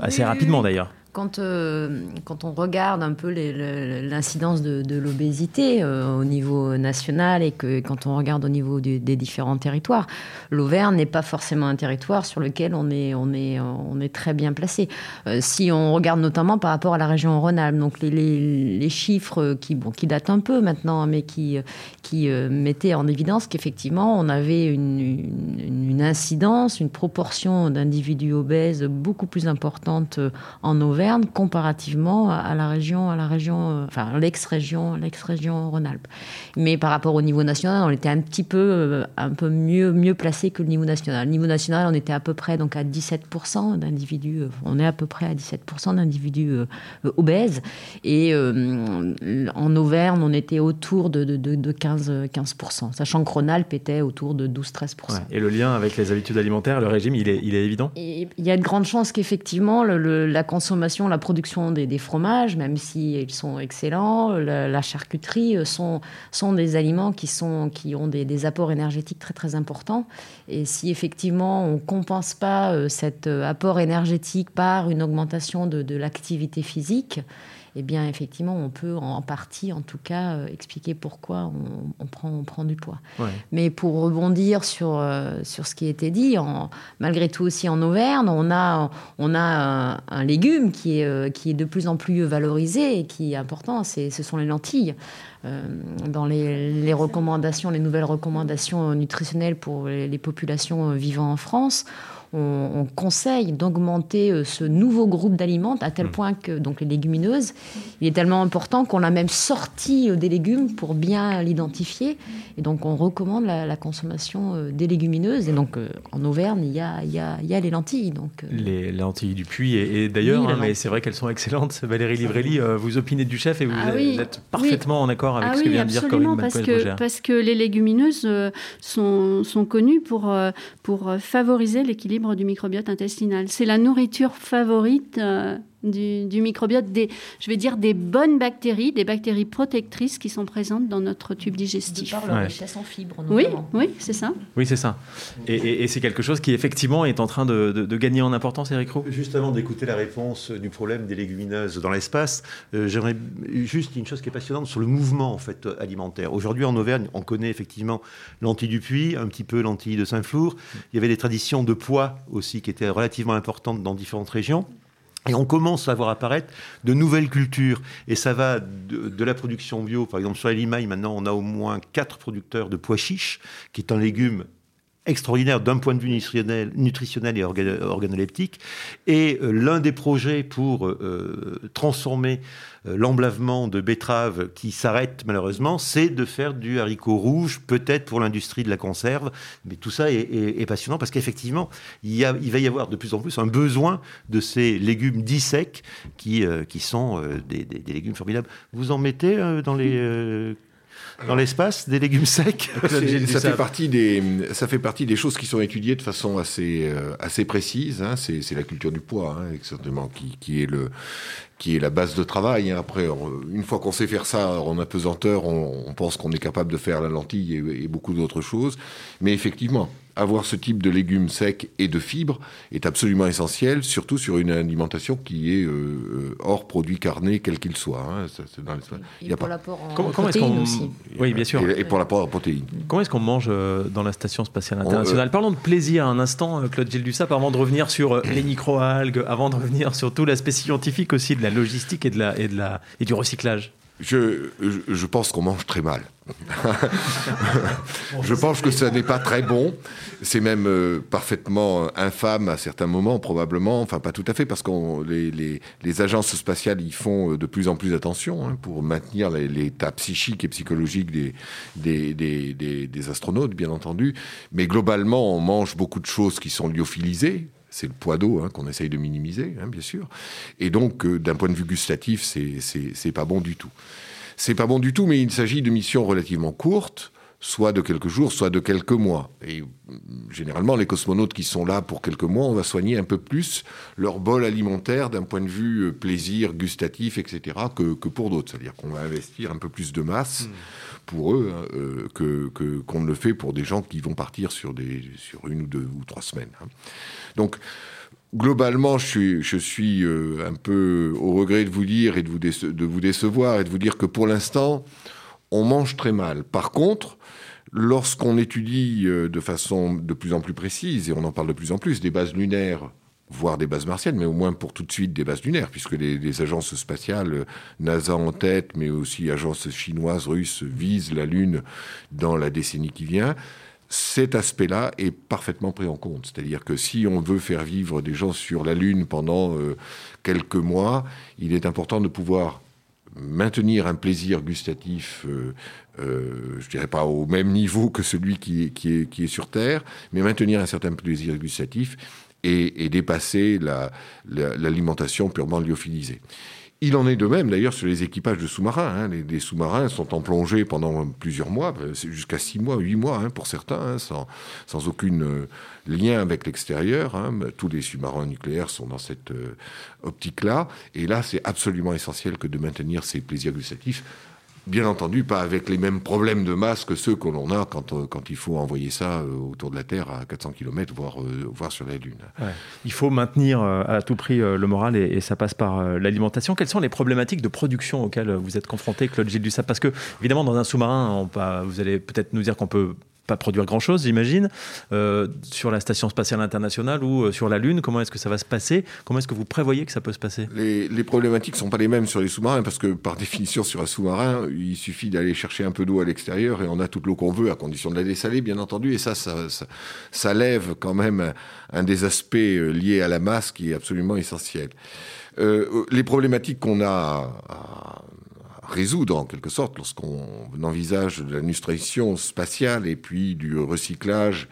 assez rapidement d'ailleurs. Quand, euh, quand on regarde un peu l'incidence de, l'obésité euh, au niveau national et que quand on regarde au niveau des différents territoires, l'Auvergne n'est pas forcément un territoire sur lequel on est, on est, on est très bien placé. Euh, si on regarde notamment par rapport à la région Rhône-Alpes, donc les, les, chiffres qui, bon, qui datent un peu maintenant, mais qui, qui mettaient en évidence qu'effectivement on avait une, une incidence, une proportion d'individus obèses beaucoup plus importante en Auvergne comparativement à la région, à la région, euh, enfin l'ex-région, l'ex-région Rhône-Alpes. Mais par rapport au niveau national, on était un petit peu, euh, un peu mieux, mieux placé que le niveau national. Au niveau national, on était à peu près donc à 17% d'individus. Euh, on est à peu près à 17% d'individus obèses. Et en Auvergne, on était autour de, de, 15, 15%, sachant que Rhône-Alpes était autour de 12-13%. Et le lien avec les habitudes alimentaires, le régime, il est, il est évident? Il y a de grandes chances qu'effectivement, la consommation la production des, fromages, même si ils sont excellents, la, charcuterie sont, sont des aliments qui, sont, qui ont des, apports énergétiques très très importants. Et si effectivement on ne compense pas cet apport énergétique par une augmentation de l'activité physique, eh bien, effectivement, on peut en partie, en tout cas, euh, expliquer pourquoi on, prend, on prend du poids. Mais pour rebondir sur, euh, sur ce qui a été dit, en, malgré tout aussi en Auvergne, on a, on a un, légume qui est, euh, qui est de plus en plus valorisé et qui est important, ce sont les lentilles. dans les, les, recommandations, les nouvelles recommandations nutritionnelles pour les populations vivant en France, on, conseille d'augmenter euh, ce nouveau groupe d'aliments à tel hmm. point que donc les légumineuses, il est tellement important qu'on a même sorti euh, des légumes pour bien l'identifier. Et donc on recommande la, consommation euh, des légumineuses. Et donc en Auvergne, il y a, il y a, il y a les lentilles. Donc, les lentilles du puits. Et, d'ailleurs, hein, mais c'est vrai qu'elles sont excellentes. Valérie Livrelli, vous opinez du chef et vous, ah êtes parfaitement en accord avec ah ce que vient de dire Corinne parce que, parce que les légumineuses sont, sont connues pour, pour favoriser l'équilibre du microbiote intestinal. C'est la nourriture favorite euh, du, microbiote, des, je vais dire des bonnes bactéries, des bactéries protectrices qui sont présentes dans notre tube digestif. par leur richesse en fibres. Oui, oui, c'est ça. Oui, c'est ça. Et, c'est quelque chose qui effectivement est en train de, gagner en importance, Eric Roux? Juste avant d'écouter la réponse du problème des légumineuses dans l'espace, euh, j'aimerais juste une chose qui est passionnante sur le mouvement en fait alimentaire. Aujourd'hui en Auvergne, on connaît effectivement l'anti du Puy, un petit peu l'anti de Saint-Flour. Il y avait des traditions de poids aussi qui étaient relativement importantes dans différentes régions. Et on commence à voir apparaître de nouvelles cultures. Et ça va de, la production bio. Par exemple, sur la limaille, maintenant, on a au moins quatre producteurs de pois chiches, qui est un légume extraordinaire d'un point de vue nutritionnel, nutritionnel et organoleptique. Et euh, l'un des projets pour euh, euh, transformer l'emblavement de betteraves qui s'arrête malheureusement, c'est de faire du haricot rouge, peut-être pour l'industrie de la conserve. Mais tout ça est, passionnant parce qu'effectivement, il, va y avoir de plus en plus un besoin de ces légumes dits secs qui, sont des, légumes formidables. Vous en mettez dans les dans l'espace des légumes secs ça, fait partie des, ça fait partie des choses qui sont étudiées de façon assez, euh, assez précise. Hein. C'est la culture du poids, hein, exactement, qui, qui, est le, qui est la base de travail. Hein. Après, une fois qu'on sait faire ça en apesanteur, on, on pense qu'on est capable de faire la lentille et, et beaucoup d'autres choses. Mais effectivement, avoir ce type de légumes secs et de fibres est absolument essentiel, surtout sur une alimentation qui est euh, euh, hors produit carné, quel qu'il soit. Hein. et pour l'apport en comment, protéines aussi. Oui, bien sûr. Et, pour l'apport en protéines. Comment est-ce qu'on mange euh, dans la Station spatiale internationale? Parlons de plaisir un instant, Claude Gilles Dussap, avant de revenir sur les microalgues, avant de revenir sur tout l'aspect scientifique aussi de la logistique et, de la, et, de la, et du recyclage. Je, je, pense qu'on mange très mal. je pense que ça n'est pas très bon. C'est même euh, parfaitement infâme à certains moments, probablement. Enfin, pas tout à fait, parce que les, les, les, agences spatiales y font euh, de plus en plus attention hein, pour maintenir l'état psychique et psychologique des des, des, des, des astronautes, bien entendu. Mais globalement, on mange beaucoup de choses qui sont lyophilisées c'est le poids d'eau hein, qu'on essaye de minimiser, hein, bien sûr. Et donc, euh, d'un point de vue gustatif, c'est pas bon du tout. C'est pas bon du tout, mais il s'agit de missions relativement courtes, soit de quelques jours, soit de quelques mois. Et mm, généralement, les cosmonautes qui sont là pour quelques mois, on va soigner un peu plus leur bol alimentaire d'un point de vue euh, plaisir, gustatif, etc., que, pour d'autres. C'est-à-dire qu'on va investir un peu plus de masse. Hmm pour eux hein, euh, que qu'on le fait pour des gens qui vont partir sur des sur une ou deux ou trois semaines. Hein. Donc globalement, je suis, je suis euh, un peu au regret de vous dire et de vous, de vous décevoir et de vous dire que pour l'instant, on mange très mal. Par contre, lorsqu'on étudie euh, de façon de plus en plus précise, et on en parle de plus en plus, des bases lunaires voire des bases martiennes, mais au moins pour tout de suite des bases lunaires, puisque les, agences spatiales, euh, NASA en tête, mais aussi agences chinoises, russes, visent la Lune dans la décennie qui vient. Cet aspect-là est parfaitement pris en compte. C'est-à-dire que si on veut faire vivre des gens sur la Lune pendant euh, quelques mois, il est important de pouvoir maintenir un plaisir gustatif, euh, euh, je dirais pas au même niveau que celui qui est, qui est, qui est sur Terre, mais maintenir un certain plaisir gustatif et, dépasser l'alimentation purement lyophilisée. Il en est de même d'ailleurs sur les équipages de sous-marins. Hein. Les, sous-marins sont en plongée pendant plusieurs mois, euh, jusqu'à six mois, huit mois hein, pour certains, hein, sans, sans aucun euh, lien avec l'extérieur. Tous les sous-marins nucléaires sont dans cette euh, optique-là. Et là, c'est absolument essentiel que de maintenir ces plaisirs gustatifs Bien entendu, pas avec les mêmes problèmes de masse que ceux que l'on a quand, euh, quand il faut envoyer ça euh, autour de la Terre à 400 km, voire, euh, voire sur la Lune. Il faut maintenir à tout prix le moral et, ça passe par l'alimentation. Quelles sont les problématiques de production auxquelles vous êtes confronté, Claude Gilles Parce que, évidemment, dans un sous-marin, vous allez peut-être nous dire qu'on peut pas produire grand-chose, j'imagine. Euh, sur la Station spatiale internationale ou euh, sur la Lune, comment est-ce que ça va se passer? Comment est-ce que vous prévoyez que ça peut se passer? Les, problématiques sont pas les mêmes sur les sous-marins, parce que par définition, sur un sous-marin, il suffit d'aller chercher un peu d'eau à l'extérieur et on a toute l'eau qu'on veut, à condition de la dessaler, bien entendu. Et ça, ça, lève quand même un des aspects euh, liés à la masse qui est absolument essentiel. les problématiques qu'on a résoudre en quelque sorte lorsqu'on envisage de la nutrition spatiale et puis du recyclage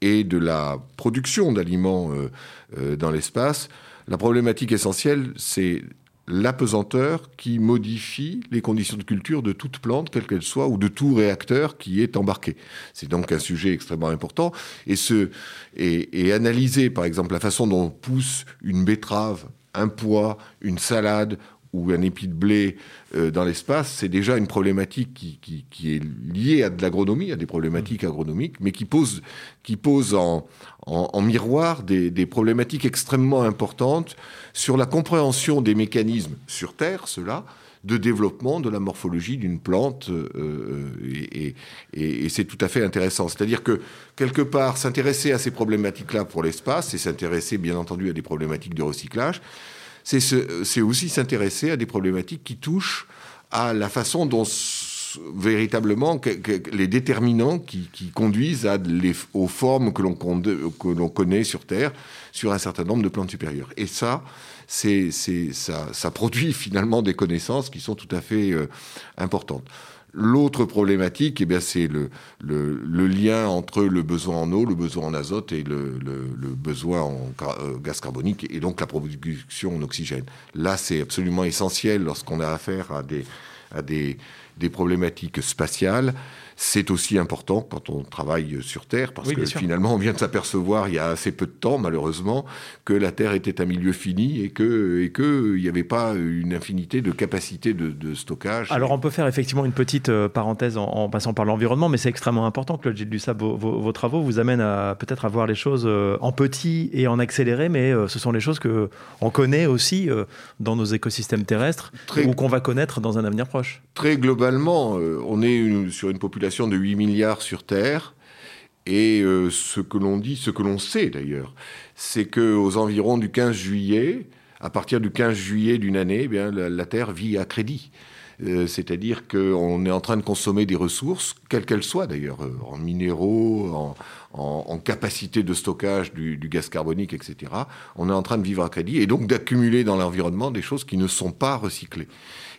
et de la production d'aliments euh, euh, dans l'espace. La problématique essentielle, c'est l'apesanteur qui modifie les conditions de culture de toute plante, quelle qu'elle soit, ou de tout réacteur qui est embarqué. C'est donc un sujet extrêmement important. Et, ce, et, et analyser, par exemple, la façon dont pousse une betterave, un pois, une salade ou un épi de blé euh, dans l'espace, c'est déjà une problématique qui, qui, est liée à de l'agronomie, à des problématiques agronomiques, mais qui pose, qui pose en, en, miroir des, des, problématiques extrêmement importantes sur la compréhension des mécanismes sur Terre, cela, de développement de la morphologie d'une plante, euh, euh, et, et, et c'est tout à fait intéressant. C'est-à-dire que, quelque part, s'intéresser à ces problématiques-là pour l'espace, et s'intéresser, bien entendu, à des problématiques de recyclage, c'est aussi s'intéresser à des problématiques qui touchent à la façon dont véritablement les déterminants qui, conduisent aux formes que l'on connaît sur Terre sur un certain nombre de plantes supérieures. Et ça, ça, produit finalement des connaissances qui sont tout à fait euh, importantes. L'autre problématique, eh c'est le, lien entre le besoin en eau, le besoin en azote et le, besoin en euh, gaz carbonique et donc la production en oxygène. Là, c'est absolument essentiel lorsqu'on a affaire à des problématiques spatiales c'est aussi important quand on travaille sur Terre, parce que finalement, on vient de s'apercevoir il y a assez peu de temps, malheureusement, que la Terre était un milieu fini et que et que il n'y avait pas une infinité de capacités de, stockage. Alors, on peut faire effectivement une petite euh, parenthèse en, passant par l'environnement, mais c'est extrêmement important. Claude Gilles Dussab, vos, vos, travaux vous amènent à peut-être à voir les choses euh, en petit et en accéléré, mais euh, ce sont les choses que on connaît aussi dans nos écosystèmes terrestres ou qu'on va connaître dans un avenir proche. Très globalement, on est sur une population de 8 milliards sur Terre. Et euh, ce que l'on dit, ce que l'on sait d'ailleurs, c'est qu'aux environs du 15 juillet, à partir du 15 juillet d'une année, eh bien, la, Terre vit à crédit. Euh, c'est-à-dire qu'on est en train de consommer des ressources, quelles qu'elles soient d'ailleurs, euh, en minéraux, en, capacité de stockage du, du, gaz carbonique, etc. On est en train de vivre à crédit et donc d'accumuler dans l'environnement des choses qui ne sont pas recyclées.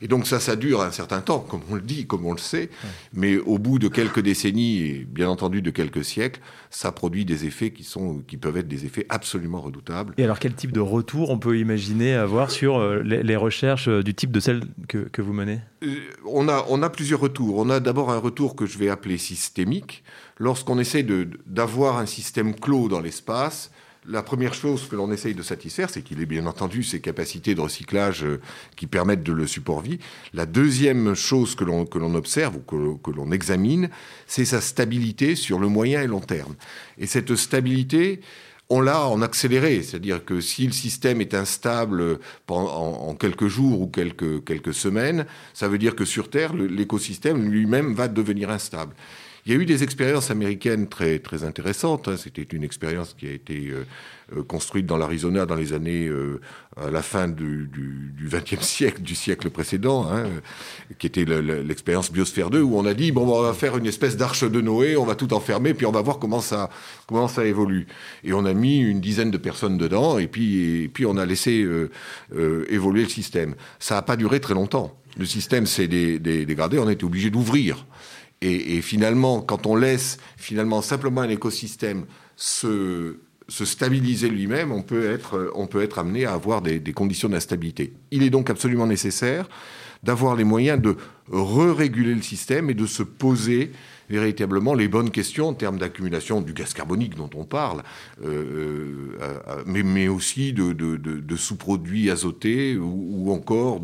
Et donc ça, ça dure un certain temps, comme on le dit, comme on le sait, mais au bout de quelques décennies et bien entendu de quelques siècles, ça produit des effets qui, sont, qui peuvent être des effets absolument redoutables. Et alors quel type de retour on peut imaginer avoir sur euh, les, recherches euh, du type de celles que, vous menez? Euh, on, a, on a plusieurs retours. On a d'abord un retour que je vais appeler systémique. Lorsqu'on essaie d'avoir un système clos dans l'espace, la première chose que l'on essaye de satisfaire, c'est qu'il ait bien entendu ces capacités de recyclage euh, qui permettent de le support vie. La deuxième chose que l'on, que observe ou que, l'on examine, c'est sa stabilité sur le moyen et long terme. Et cette stabilité, on l'a en accéléré, c'est-à-dire que si le système est instable en, quelques jours ou quelques, quelques semaines, ça veut dire que sur Terre, l'écosystème lui-même va devenir instable. Il y a eu des expériences américaines très, très intéressantes. Hein. C'était une expérience qui a été euh, euh, construite dans l'Arizona dans les années, euh, à la fin du XXe siècle, du siècle précédent, hein, qui était l'expérience Biosphère 2, où on a dit, bon, on va faire une espèce d'arche de Noé, on va tout enfermer, puis on va voir comment ça, comment ça évolue. Et on a mis une dizaine de personnes dedans, et puis, puis on a laissé évoluer le système. Ça n'a pas duré très longtemps. Le système s'est dégradé, on a été obligé d'ouvrir. Et, finalement, quand on laisse finalement simplement un écosystème se se stabiliser lui-même, on, peut être, on peut être amené à avoir des, des conditions d'instabilité. Il est donc absolument nécessaire d'avoir les moyens de re-réguler le système et de se poser véritablement les bonnes questions en termes d'accumulation du gaz carbonique dont on parle, euh, euh, mais, mais, aussi de, de, de, de sous-produits azotés ou, ou encore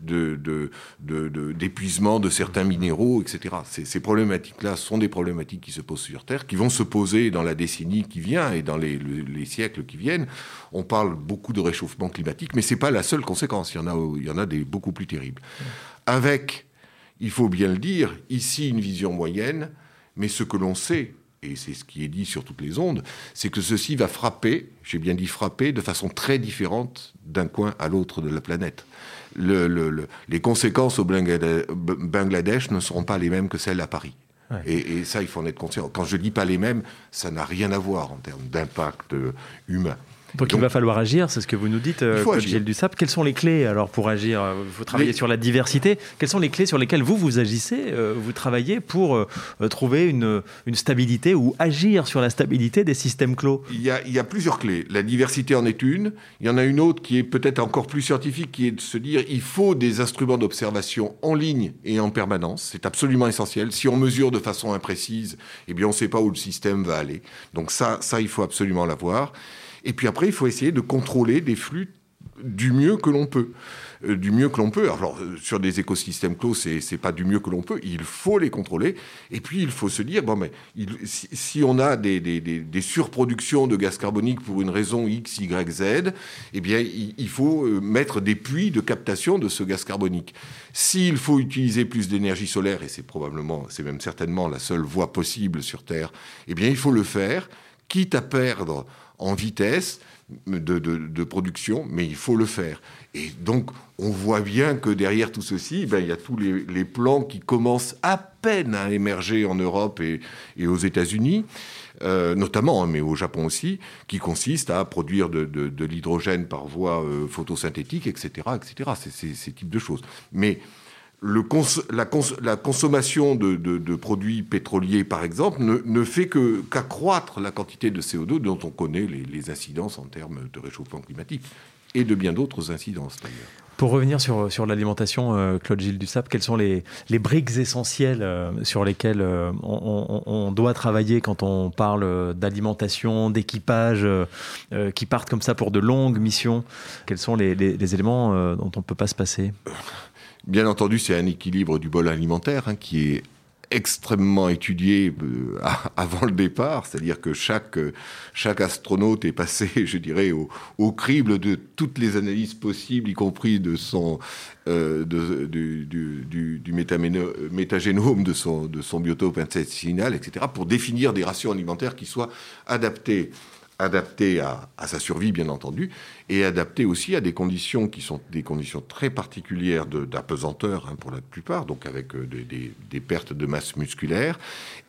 d'épuisement de, certains minéraux, etc. Ces, ces problématiques-là sont des problématiques qui se posent sur Terre, qui vont se poser dans la décennie qui vient et dans les, les siècles qui viennent. On parle beaucoup de réchauffement climatique, mais ce n'est pas la seule conséquence. Il y en a, il y en a des beaucoup plus terribles. Avec il faut bien le dire, ici une vision moyenne, mais ce que l'on sait, et c'est ce qui est dit sur toutes les ondes, c'est que ceci va frapper, j'ai bien dit frapper, de façon très différente d'un coin à l'autre de la planète. Le, le, les conséquences au Bangladesh ne seront pas les mêmes que celles à Paris. Ouais. Et, et, ça, il faut en être conscient. Quand je dis pas les mêmes, ça n'a rien à voir en termes d'impact humain. Donc, Donc, il va falloir agir, c'est ce que vous nous dites, Gilles Dussap. Quelles sont les clés alors pour agir Vous travaillez sur la diversité. Quelles sont les clés sur lesquelles vous, vous agissez, euh, vous travaillez pour euh, trouver une, une, stabilité ou agir sur la stabilité des systèmes clos? Il y, a, il y, a, plusieurs clés. La diversité en est une. Il y en a une autre qui est peut-être encore plus scientifique, qui est de se dire il faut des instruments d'observation en ligne et en permanence. C'est absolument essentiel. Si on mesure de façon imprécise, eh bien on ne sait pas où le système va aller. Donc ça, ça il faut absolument l'avoir. Et puis après, il faut essayer de contrôler des flux du mieux que l'on peut. Euh, du mieux que l'on peut. Alors, euh, sur des écosystèmes clos, c'est, c'est pas du mieux que l'on peut. Il faut les contrôler. Et puis, il faut se dire, bon, mais si, on a des, surproductions de gaz carbonique pour une raison X, Y, Z, eh bien, il, il, faut euh, mettre des puits de captation de ce gaz carbonique. S'il faut utiliser plus d'énergie solaire, et c'est probablement, c'est même certainement la seule voie possible sur Terre, eh bien, il faut le faire, quitte à perdre en vitesse de, production, mais il faut le faire. Et donc, on voit bien que derrière tout ceci, ben, il y a tous les, plans qui commencent à peine à émerger en Europe et, aux États-Unis, euh, notamment, hein, mais au Japon aussi, qui consistent à produire de, de l'hydrogène par voie euh, photosynthétique, etc., etc. C'est ces types de choses. Mais le cons la, cons la, consommation de, de, de, produits pétroliers, par exemple, ne, ne fait qu'accroître la quantité de CO2 dont on connaît les, les, incidences en termes de réchauffement climatique et de bien d'autres incidences d'ailleurs. Pour revenir sur, sur l'alimentation, euh, Claude Gilles Dussap, quelles sont les, les briques essentielles euh, sur lesquelles euh, on, on, on, doit travailler quand on parle d'alimentation, d'équipage euh, qui partent comme ça pour de longues missions? Quels sont les, les, les éléments dont on ne peut pas se passer? Bien entendu, c'est un équilibre du bol alimentaire hein, qui est extrêmement étudié euh, avant le départ, c'est-à-dire que chaque, chaque astronaute est passé, je dirais, au, crible de toutes les analyses possibles, y compris de euh, du, métagénome de son, biotope intestinal, etc., pour définir des rations alimentaires qui soient adaptées adapté à, à, sa survie, bien entendu, et adapté aussi à des conditions qui sont des conditions très particulières d'apesanteur, hein, pour la plupart, donc avec euh, des, pertes de masse musculaire,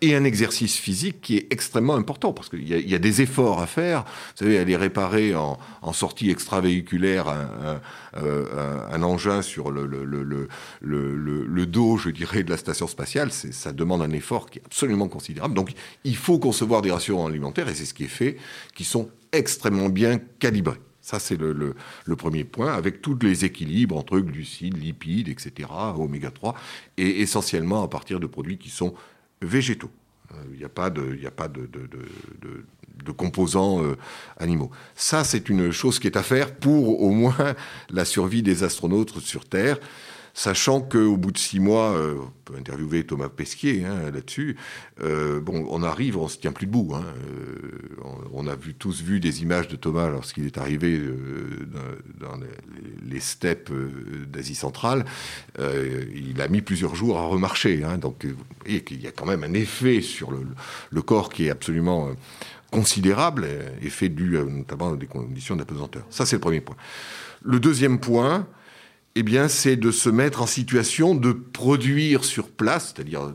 et un exercice physique qui est extrêmement important, parce qu'il y, a des efforts à faire. Vous savez, aller réparer en, sortie extravéhiculaire un, un, euh, engin sur le dos, je dirais, de la station spatiale, ça demande un effort qui est absolument considérable. Donc, il faut concevoir des rations alimentaires, et c'est ce qui est fait, qui sont extrêmement bien calibrés. Ça, c'est le, le, premier point, avec tous les équilibres entre glucides, lipides, etc., oméga 3, et essentiellement à partir de produits qui sont végétaux. Il n'y a pas de, y a pas de, de, de composants euh, animaux. Ça, c'est une chose qui est à faire pour au moins la survie des astronautes sur Terre sachant qu'au bout de six mois, euh, on peut interviewer Thomas Pesquier hein, là-dessus, euh, bon, on arrive, on se tient plus debout. Hein, euh, on, on, a vu, tous vu des images de Thomas lorsqu'il est arrivé euh, dans, dans, les, steppes d'Asie centrale. Il a mis plusieurs jours à remarcher. Hein, donc, il y a quand même un effet sur le, le corps qui est absolument considérable, effet dû notamment à des conditions d'apesanteur. Ça, c'est le premier point. Le deuxième point, eh bien, c'est de se mettre en situation de produire sur place, c'est-à-dire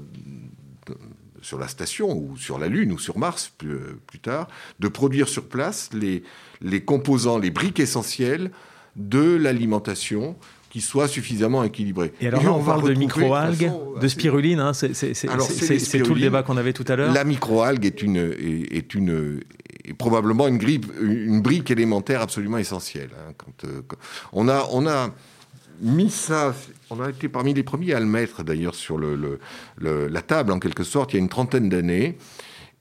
sur la station ou sur la Lune ou sur Mars plus, plus tard, de produire sur place les, les composants, les briques essentielles de l'alimentation qui soit suffisamment équilibré. Et alors, et on, on parle de microalgues, de, de, spiruline, hein, c'est tout le débat qu'on avait tout à l'heure. La microalgue est une, est, est une, est probablement une, grippe, une brique élémentaire absolument essentielle. Hein, quand, euh, quand- on, a, on a mis ça, on a été parmi les premiers à le mettre d'ailleurs sur le, le- le- la table en quelque sorte il y a une trentaine d'années.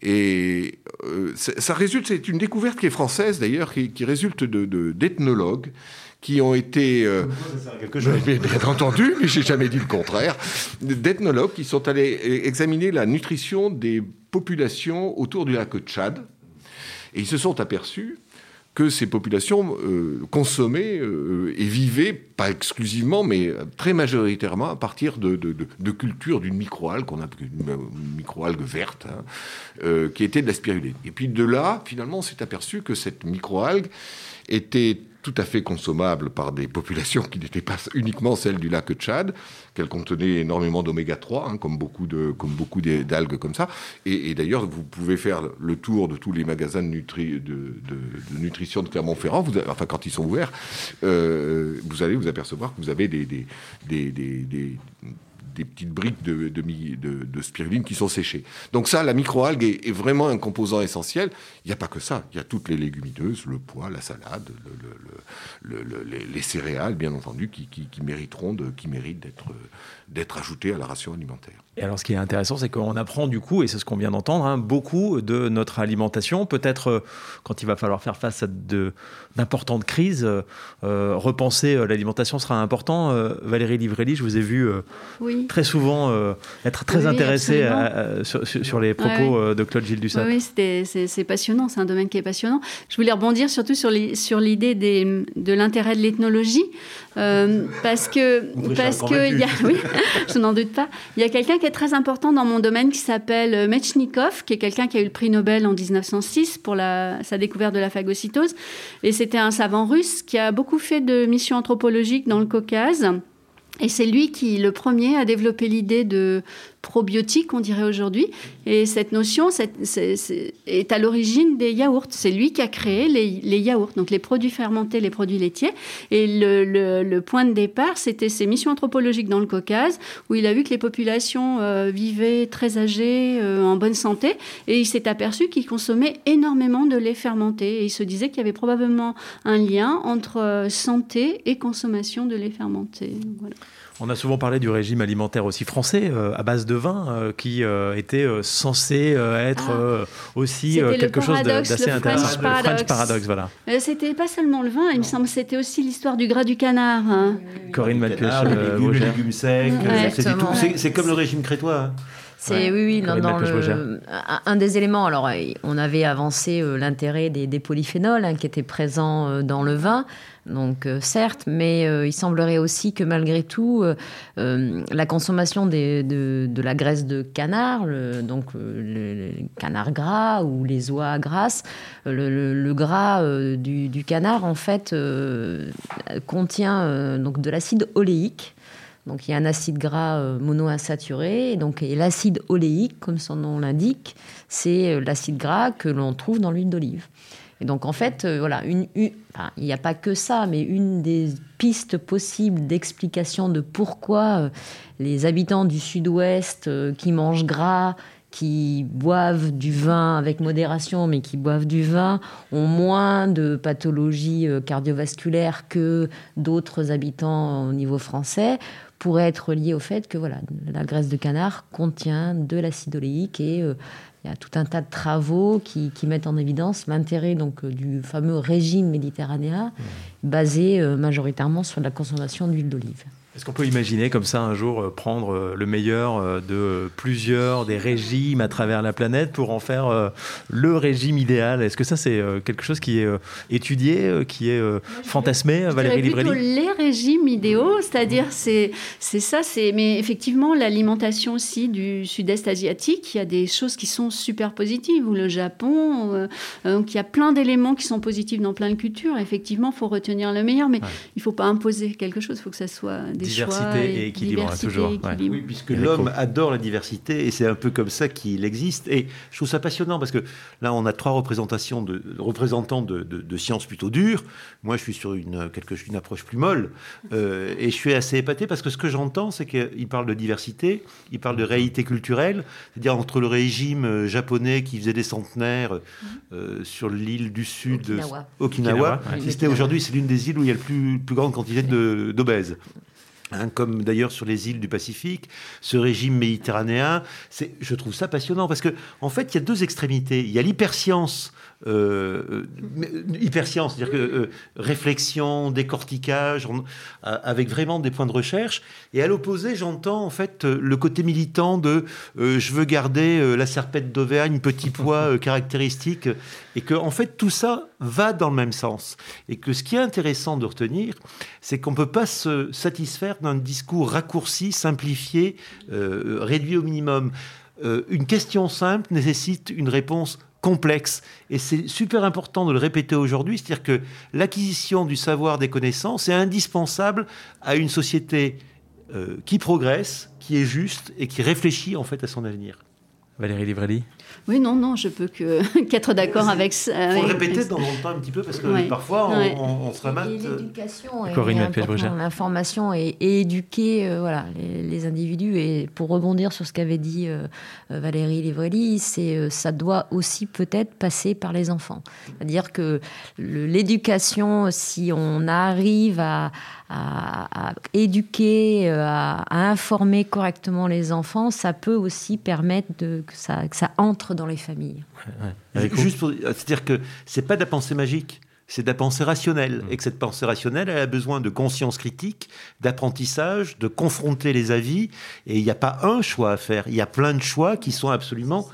Et euh, ça résulte, c'est une découverte qui est française d'ailleurs, qui, qui résulte de- de- d'ethnologues qui ont été, euh, mais bien entendu, mais j'ai jamais dit le contraire, d'ethnologues qui sont allés examiner la nutrition des populations autour du lac Tchad, et ils se sont aperçus que ces populations euh, consommaient euh, et vivaient, pas exclusivement, mais très majoritairement à partir de, cultures d'une microalgue, qu'on appelle une, microalgue verte, hein, euh, qui était de la spiruline. Et puis de là, finalement, on s'est aperçu que cette microalgue était tout à fait consommable par des populations qui n'étaient pas uniquement celles du lac Tchad, qu'elle contenait énormément d'oméga 3, hein, comme beaucoup de comme beaucoup d'algues comme ça. Et, d'ailleurs, vous pouvez faire le tour de tous les magasins de, nutri- de, de- de nutrition de Clermont-Ferrand, vous enfin quand ils sont ouverts, euh, vous allez vous apercevoir que vous avez des, des, des, des- des- petites briques de- de spiruline qui sont séchées. Donc ça, la microalgue est, est vraiment un composant essentiel. Il n'y a pas que ça. Il y a toutes les légumineuses, le pois, la salade, le- le- le- le- le- les, les céréales, bien entendu, qui, qui- qui mériteront de, qui méritent d'être d'être ajoutées à la ration alimentaire. Et alors, ce qui est intéressant, c'est qu'on apprend du coup, et c'est ce qu'on vient d'entendre, hein, beaucoup de notre alimentation. Peut-être euh, quand il va falloir faire face à de- d'importantes crises, euh, euh, repenser euh, l'alimentation sera important. Euh, Valérie Livrelli, je vous ai vu euh, Oui. très souvent euh, être très Oui, intéressée à- absolument. à- sur, les propos de Claude Gilles Dussat. Oui, c'est c'est passionnant, c'est un domaine qui est passionnant. Je voulais rebondir surtout sur l'idée de l'intérêt de l'ethnologie, euh, parce que parce que il y a, convaincu. oui, je n'en doute pas. Il y a quelqu'un qui est très important dans mon domaine qui s'appelle euh, Metchnikov, qui est quelqu'un qui a eu le prix Nobel en 1906 pour la, sa découverte de la phagocytose, et c'était un savant russe qui a beaucoup fait de missions anthropologiques dans le Caucase. Et c'est lui qui, le premier, a développé l'idée de probiotique, on dirait aujourd'hui. Et cette notion est à l'origine des yaourts. C'est lui qui a créé les, yaourts, donc les produits fermentés, les produits laitiers. Et le point de départ, c'était ses missions anthropologiques dans le Caucase, où il a vu que les populations euh, vivaient très âgées, euh, en bonne santé. Et il s'est aperçu qu'ils consommaient énormément de lait fermenté. Et il se disait qu'il y avait probablement un lien entre euh, santé et consommation de lait fermenté. Voilà. On a souvent parlé du régime alimentaire aussi français, euh, à base de vin, euh, qui euh, était censé euh, être Ah. euh, aussi euh, quelque chose paradoxe, d'assez le intéressant. French Le French paradoxe. paradoxe, voilà. C'était pas seulement le vin, il me semble, c'était aussi l'histoire du gras du canard. hein. Corinne Le canard, les légumes, les Vosgien. légumes secs, Ouais. c'est comme le régime crétois. hein. C'est Ouais. oui, oui, Malpioche-Brogère. le, un, des éléments. Alors, on avait avancé euh, l'intérêt des, des polyphénols hein, qui étaient présents euh, dans le vin. Donc, euh, certes, mais euh, il semblerait aussi que malgré tout, euh, la consommation de, la graisse de canard, donc le, le canard gras ou les oies grasses, le, gras du, canard, en fait, contient donc de l'acide oléique. Donc il y a un acide gras monoinsaturé, et donc et l'acide oléique, comme son nom l'indique, c'est l'acide gras que l'on trouve dans l'huile d'olive. Et donc en fait, euh, voilà, il n'y a pas que ça, mais une des pistes possibles d'explication de pourquoi euh, les habitants du Sud-Ouest euh, qui mangent gras, qui boivent du vin avec modération, mais qui boivent du vin, ont moins de pathologies cardiovasculaires que d'autres habitants au niveau français, pourrait être lié au fait que voilà, la graisse de canard contient de l'acide oléique et euh, il y a tout un tas de travaux qui, qui mettent en évidence l'intérêt donc euh, du fameux régime méditerranéen basé euh, majoritairement sur la consommation d'huile d'olive. Est-ce qu'on peut imaginer comme ça un jour euh, prendre euh, le meilleur euh, de plusieurs des régimes à travers la planète pour en faire le régime idéal? Est-ce que ça c'est quelque chose qui est étudié, qui est fantasmé, Je Valérie Livrelli les régimes idéaux, c'est-à-dire c'est c'est ça, c'est mais effectivement l'alimentation aussi du Sud-Est asiatique, il y a des choses qui sont super positives ou le Japon, euh, donc il y a plein d'éléments qui sont positifs dans plein de cultures. Effectivement, faut retenir le meilleur, mais Ouais. il faut pas imposer quelque chose, il faut que ça soit des diversité et équilibre, diversité toujours. et équilibre. Oui, puisque l'homme adore la diversité et c'est un peu comme ça qu'il existe. Et je trouve ça passionnant parce que là, on a trois représentations de, représentants de, de- de sciences plutôt dures. Moi, je suis sur une, quelque, une approche plus molle Euh, et je suis assez épaté parce que ce que j'entends, c'est qu'il parle de diversité, il parle de réalité culturelle, c'est-à-dire entre le régime euh, japonais qui faisait des centenaires euh, sur l'île du Sud, Okinawa. Okinawa, Okinawa, ouais. existait aujourd'hui, c'est l'une des îles où il y a le plus, plus grande quantité de- d'obèses. Hein, comme d'ailleurs sur les îles du Pacifique, ce régime méditerranéen, je trouve ça passionnant parce que en fait, il y a deux extrémités. Il y a l'hyperscience, euh, euh, hyperscience, c'est-à-dire que euh, réflexion, décortiquage, avec vraiment des points de recherche. Et à l'opposé, j'entends en fait le côté militant de je veux garder la serpette d'Auvergne, petit poids caractéristique, et que en fait tout ça va dans le même sens. Et que ce qui est intéressant de retenir, c'est qu'on ne peut pas se satisfaire d'un discours raccourci, simplifié, réduit au minimum. Une question simple nécessite une réponse complexe. Et c'est super important de le répéter aujourd'hui, c'est-à-dire que l'acquisition du savoir des connaissances est indispensable à une société euh, qui progresse, qui est juste et qui réfléchit en fait à son avenir. Valérie Livrelli Oui, non, non, je peux que qu'être d'accord avec ça. Il faut répéter dans le temps un petit peu parce que Ouais. parfois on, Ouais. on- on se remate. Et l'éducation est Corinne importante, Mathieu-Brugère. L'information et, et éduquer euh, voilà, les, les individus. Et pour rebondir sur ce qu'avait dit euh, euh, Valérie Livrelli, c'est euh, ça doit aussi peut-être passer par les enfants. C'est-à-dire que l'éducation, si on arrive à, à- à éduquer, euh, à, à informer correctement les enfants, ça peut aussi permettre de, que, ça, que ça entre dans les familles. Juste pour, c'est-à-dire que c'est pas de la pensée magique. C'est de la pensée rationnelle. Et que cette pensée rationnelle, elle a besoin de conscience critique, d'apprentissage, de confronter les avis. Et il n'y a pas un choix à faire. Il y a plein de choix qui sont absolument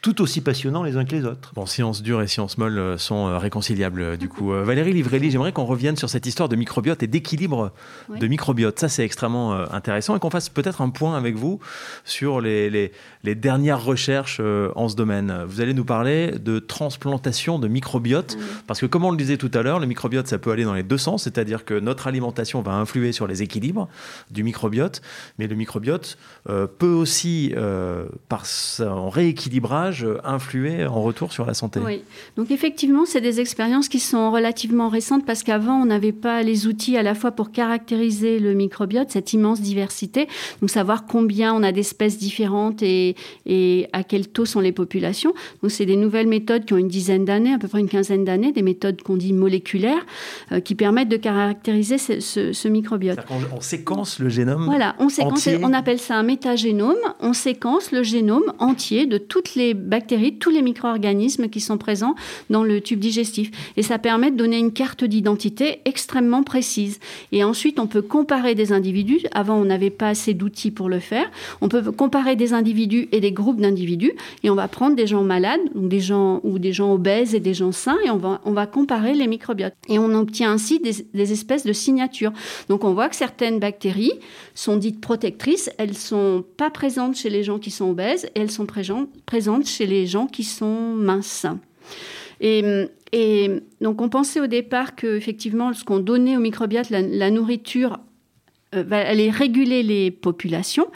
tout aussi passionnants les uns que les autres. Bon, sciences dures et sciences molles euh, sont euh, réconciliables euh, du coup. Valérie Livrelli, j'aimerais qu'on revienne sur cette histoire de microbiote et d'équilibre Oui. de microbiote. Ça, c'est extrêmement intéressant et qu'on fasse peut-être un point avec vous sur les, les- les dernières recherches en ce domaine. Vous allez nous parler de transplantation de microbiote parce que, comme on le disait tout à l'heure, le microbiote, ça peut aller dans les deux sens, c'est-à-dire que notre alimentation va influer sur les équilibres du microbiote, mais le microbiote euh, peut aussi, euh, par son rééquilibrage, euh, influer en retour sur la santé. Oui, donc effectivement, c'est des expériences qui sont relativement récentes parce qu'avant, on n'avait pas les outils à la fois pour caractériser le microbiote, cette immense diversité, donc savoir combien on a d'espèces différentes et, et à quel taux sont les populations. Donc, c'est des nouvelles méthodes qui ont une dizaine d'années, à peu près une quinzaine d'années, des méthodes qu'on dit moléculaires, euh, qui permettent de caractériser ce, ce- ce microbiote. Qu'on- on séquence le génome Voilà, on séquence, entier. on appelle ça un métagénome. On séquence le génome entier de toutes les bactéries, tous les micro-organismes qui sont présents dans le tube digestif. Et ça permet de donner une carte d'identité extrêmement précise. Et ensuite, on peut comparer des individus. Avant, on n'avait pas assez d'outils pour le faire. On peut comparer des individus et des groupes d'individus. Et on va prendre des gens malades, donc des gens, ou des gens obèses et des gens sains, et on va, on va comparer les microbiotes. Et on obtient ainsi des, espèces de signatures. Donc on voit que certaines bactéries sont dites protectrices, elles sont pas présentes chez les gens qui sont obèses et elles sont présentes chez les gens qui sont minces. Et, et donc on pensait au départ que effectivement, ce qu'on donnait au microbiote, la, nourriture euh, va aller réguler les populations,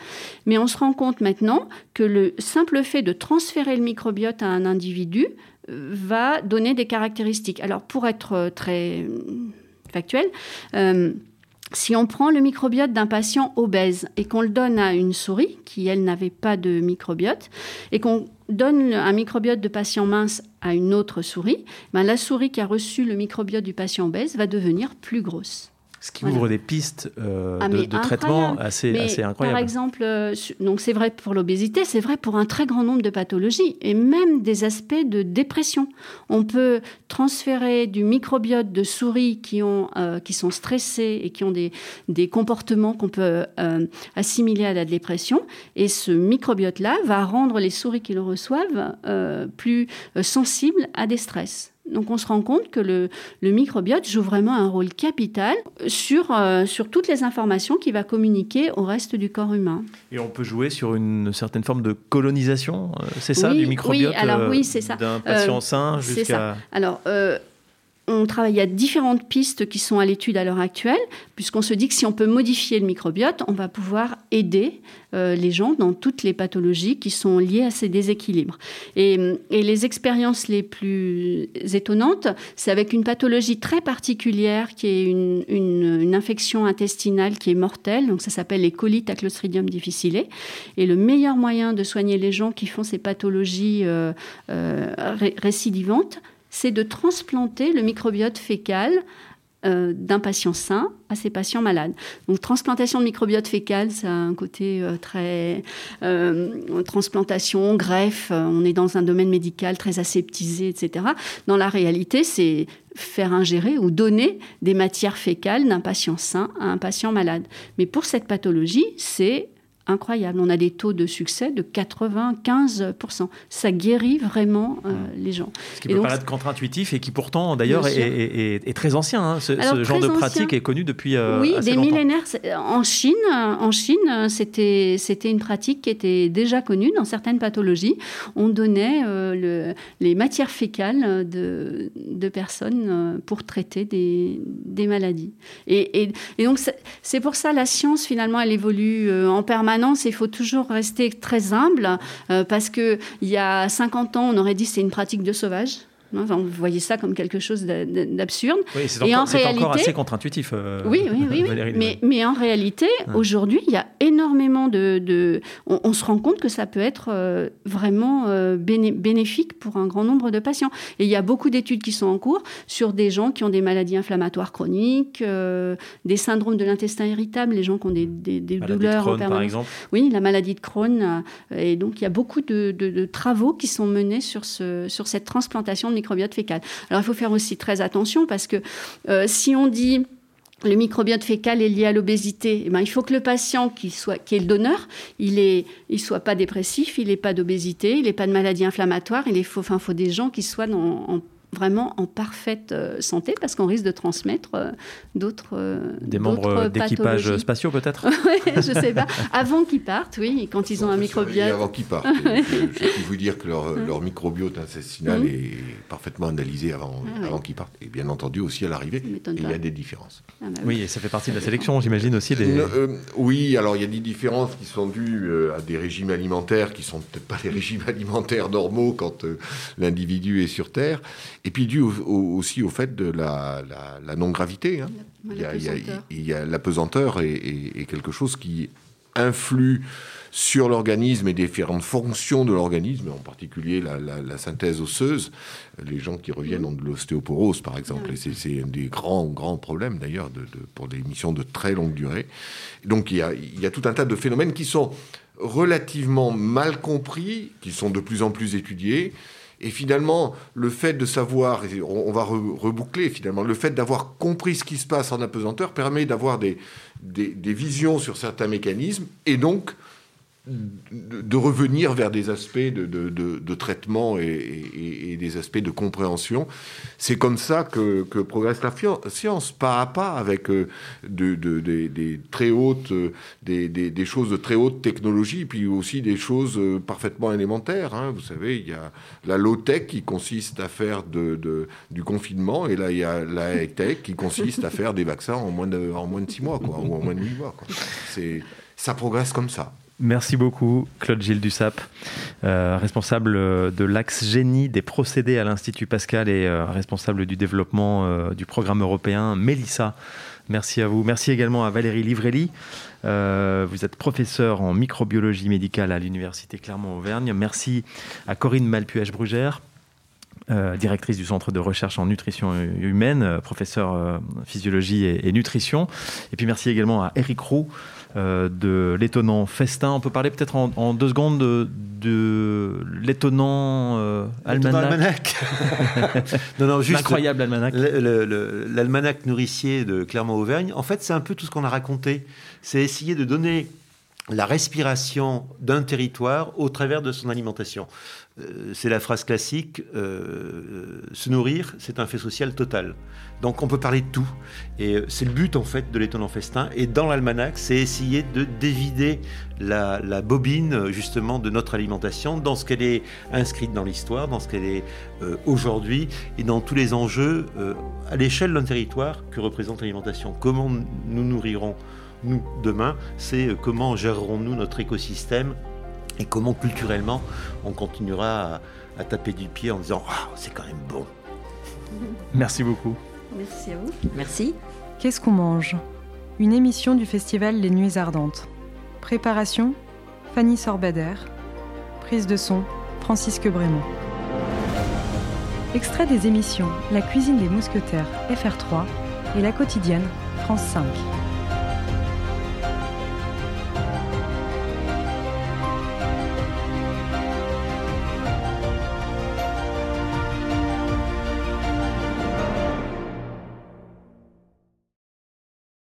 mais on se rend compte maintenant que le simple fait de transférer le microbiote à un individu euh, va donner des caractéristiques. Alors pour être euh, très factuel, si on prend le microbiote d'un patient obèse et qu'on le donne à une souris qui, elle, n'avait pas de microbiote, et qu'on donne un microbiote de patient mince à une autre souris, ben la souris qui a reçu le microbiote du patient obèse va devenir plus grosse. Ce qui Voilà. ouvre des pistes euh, Ah, de, traitement assez, incroyables. Par exemple, euh, donc c'est vrai pour l'obésité, c'est vrai pour un très grand nombre de pathologies et même des aspects de dépression. On peut transférer du microbiote de souris qui, ont, euh, qui sont stressées et qui ont des, des comportements qu'on peut assimiler à la dépression. Et ce microbiote-là va rendre les souris qui le reçoivent plus sensibles à des stress. Donc on se rend compte que le, le microbiote joue vraiment un rôle capital sur, euh, sur toutes les informations qu'il va communiquer au reste du corps humain. Et on peut jouer sur une certaine forme de colonisation, euh, c'est ça, Oui, du microbiote oui, alors euh, oui, c'est ça. d'un patient Euh, sain c'est jusqu'à... Alors, euh, on travaille à différentes pistes qui sont à l'étude à l'heure actuelle, puisqu'on se dit que si on peut modifier le microbiote, on va pouvoir aider euh, les gens dans toutes les pathologies qui sont liées à ces déséquilibres. Et, les expériences les plus étonnantes, c'est avec une pathologie très particulière qui est une, infection intestinale qui est mortelle, donc ça s'appelle les colites à Clostridium difficile. Et le meilleur moyen de soigner les gens qui font ces pathologies euh, euh, récidivantes, c'est de transplanter le microbiote fécal euh, d'un patient sain à ces patients malades. Donc transplantation de microbiote fécal, ça a un côté euh, très euh, transplantation, greffe, on est dans un domaine médical très aseptisé, etc. Dans la réalité, c'est faire ingérer ou donner des matières fécales d'un patient sain à un patient malade. Mais pour cette pathologie, c'est incroyable. On a des taux de succès de 95%. Ça guérit vraiment euh, mmh. les gens. Ce qui peut paraître contre-intuitif et qui pourtant d'ailleurs est, très ancien. Hein. Ce, genre de pratique est connu depuis euh, Oui, des millénaires. En Chine, en Chine c'était, c'était une pratique qui était déjà connue dans certaines pathologies. On donnait euh, le, les matières fécales de, de personnes pour traiter des, des maladies. Et, et donc c'est pour ça la science finalement elle évolue en permanence il faut toujours rester très humble euh, parce que il y a 50 ans, on aurait dit c'est une pratique de sauvage. Enfin, vous voyez ça comme quelque chose d'absurde. Oui, c'est encore, réalité, encore, assez contre-intuitif. Euh, oui, oui, oui. mais, mais, en réalité, aujourd'hui, il y a énormément de... On, se rend compte que ça peut être euh, vraiment euh, bénéfique pour un grand nombre de patients. Et il y a beaucoup d'études qui sont en cours sur des gens qui ont des maladies inflammatoires chroniques, des syndromes de l'intestin irritable, les gens qui ont des, des, des douleurs... De Crohn, par exemple. Oui, la maladie de Crohn. et donc, il y a beaucoup de, de, travaux qui sont menés sur, ce, sur cette transplantation de Alors il faut faire aussi très attention parce que euh, si on dit le microbiote fécal est lié à l'obésité. Eh ben, il faut que le patient qui, soit, qui est le donneur, il ne soit pas dépressif, il n'ait pas d'obésité, il n'ait pas de maladie inflammatoire. Il faut, enfin, des gens qui soient en vraiment en parfaite euh, santé parce qu'on risque de transmettre euh, d'autres euh, des membres d'équipage spatiaux peut-être oui, je sais pas. Avant qu'ils partent oui quand ils ont un microbiote. avant qu'ils partent je, peux vous dire que leur, leur microbiote intestinal mhm. est parfaitement analysé avant, ah avant qu'ils partent. Et bien entendu aussi à l'arrivée il y a des différences. Ah bah oui. et ça fait partie de la sélection j'imagine aussi des... oui alors il y a des différences qui sont dues à des régimes alimentaires qui sont peut-être pas les régimes alimentaires normaux quand l'individu est sur terre et puis dû aussi au fait de la, non-gravité. Hein. Il, y a, la pesanteur et, quelque chose qui influe sur l'organisme et différentes fonctions de l'organisme, en particulier la, synthèse osseuse. Les gens qui reviennent ont de l'ostéoporose, par exemple, et c'est un des grands, grands problèmes d'ailleurs de, pour des missions de très longue durée. Donc il y, a, il y a tout un tas de phénomènes qui sont relativement mal compris, qui sont de plus en plus étudiés, et finalement, le fait de savoir, on, va reboucler finalement, le fait d'avoir compris ce qui se passe en apesanteur permet d'avoir des, des, visions sur certains mécanismes et donc de revenir vers des aspects de, traitement et, des aspects de compréhension. C'est comme ça que, progresse la science, pas à pas, avec euh, des, très hautes, euh, des, choses de très haute technologie, puis aussi des choses euh, parfaitement élémentaires. Hein. Vous savez, il y a la low-tech qui consiste à faire du confinement, et là, il y a la high-tech qui consiste à faire des vaccins en moins de, en moins de six mois, quoi, ou en moins de huit mois. Ça progresse comme ça. Merci beaucoup, Claude Gilles Dussap, euh, responsable de l'axe génie des procédés à l'Institut Pascal et euh, responsable du développement euh, du programme européen Mélissa. Merci à vous. Merci également à Valérie Livrelli. vous êtes professeur en microbiologie médicale à l'Université Clermont-Auvergne. Merci à Corinne Malpuech-Brugère, directrice du Centre de recherche en nutrition humaine, professeur physiologie et, et, nutrition. Et puis merci également à Eric Roux, euh, de l'étonnant festin. On peut parler peut-être en, deux secondes de, l'étonnant euh, almanach. non, non, juste Incroyable almanach. L'almanach nourricier de Clermont-Auvergne, en fait, c'est un peu tout ce qu'on a raconté. C'est essayer de donner la respiration d'un territoire au travers de son alimentation. Euh, c'est la phrase classique, euh, se nourrir, c'est un fait social total. Donc on peut parler de tout. Et euh, c'est le but en fait de l'étonnant festin. Et dans l'almanach, c'est essayer de dévider la, bobine justement de notre alimentation dans ce qu'elle est inscrite dans l'histoire, dans ce qu'elle est aujourd'hui et dans tous les enjeux à l'échelle d'un territoire que représente l'alimentation. Comment nous nourrirons nous demain, c'est comment gérerons-nous notre écosystème et comment culturellement on continuera à, taper du pied en disant ah, c'est quand même bon. Merci beaucoup. Merci à vous. Merci. Qu'est-ce qu'on mange? Une émission du festival Les Nuits Ardentes. Préparation Fanny Sorbader. Prise de son Francisque Brémond. Extrait des émissions La cuisine des mousquetaires FR3 et La quotidienne France 5.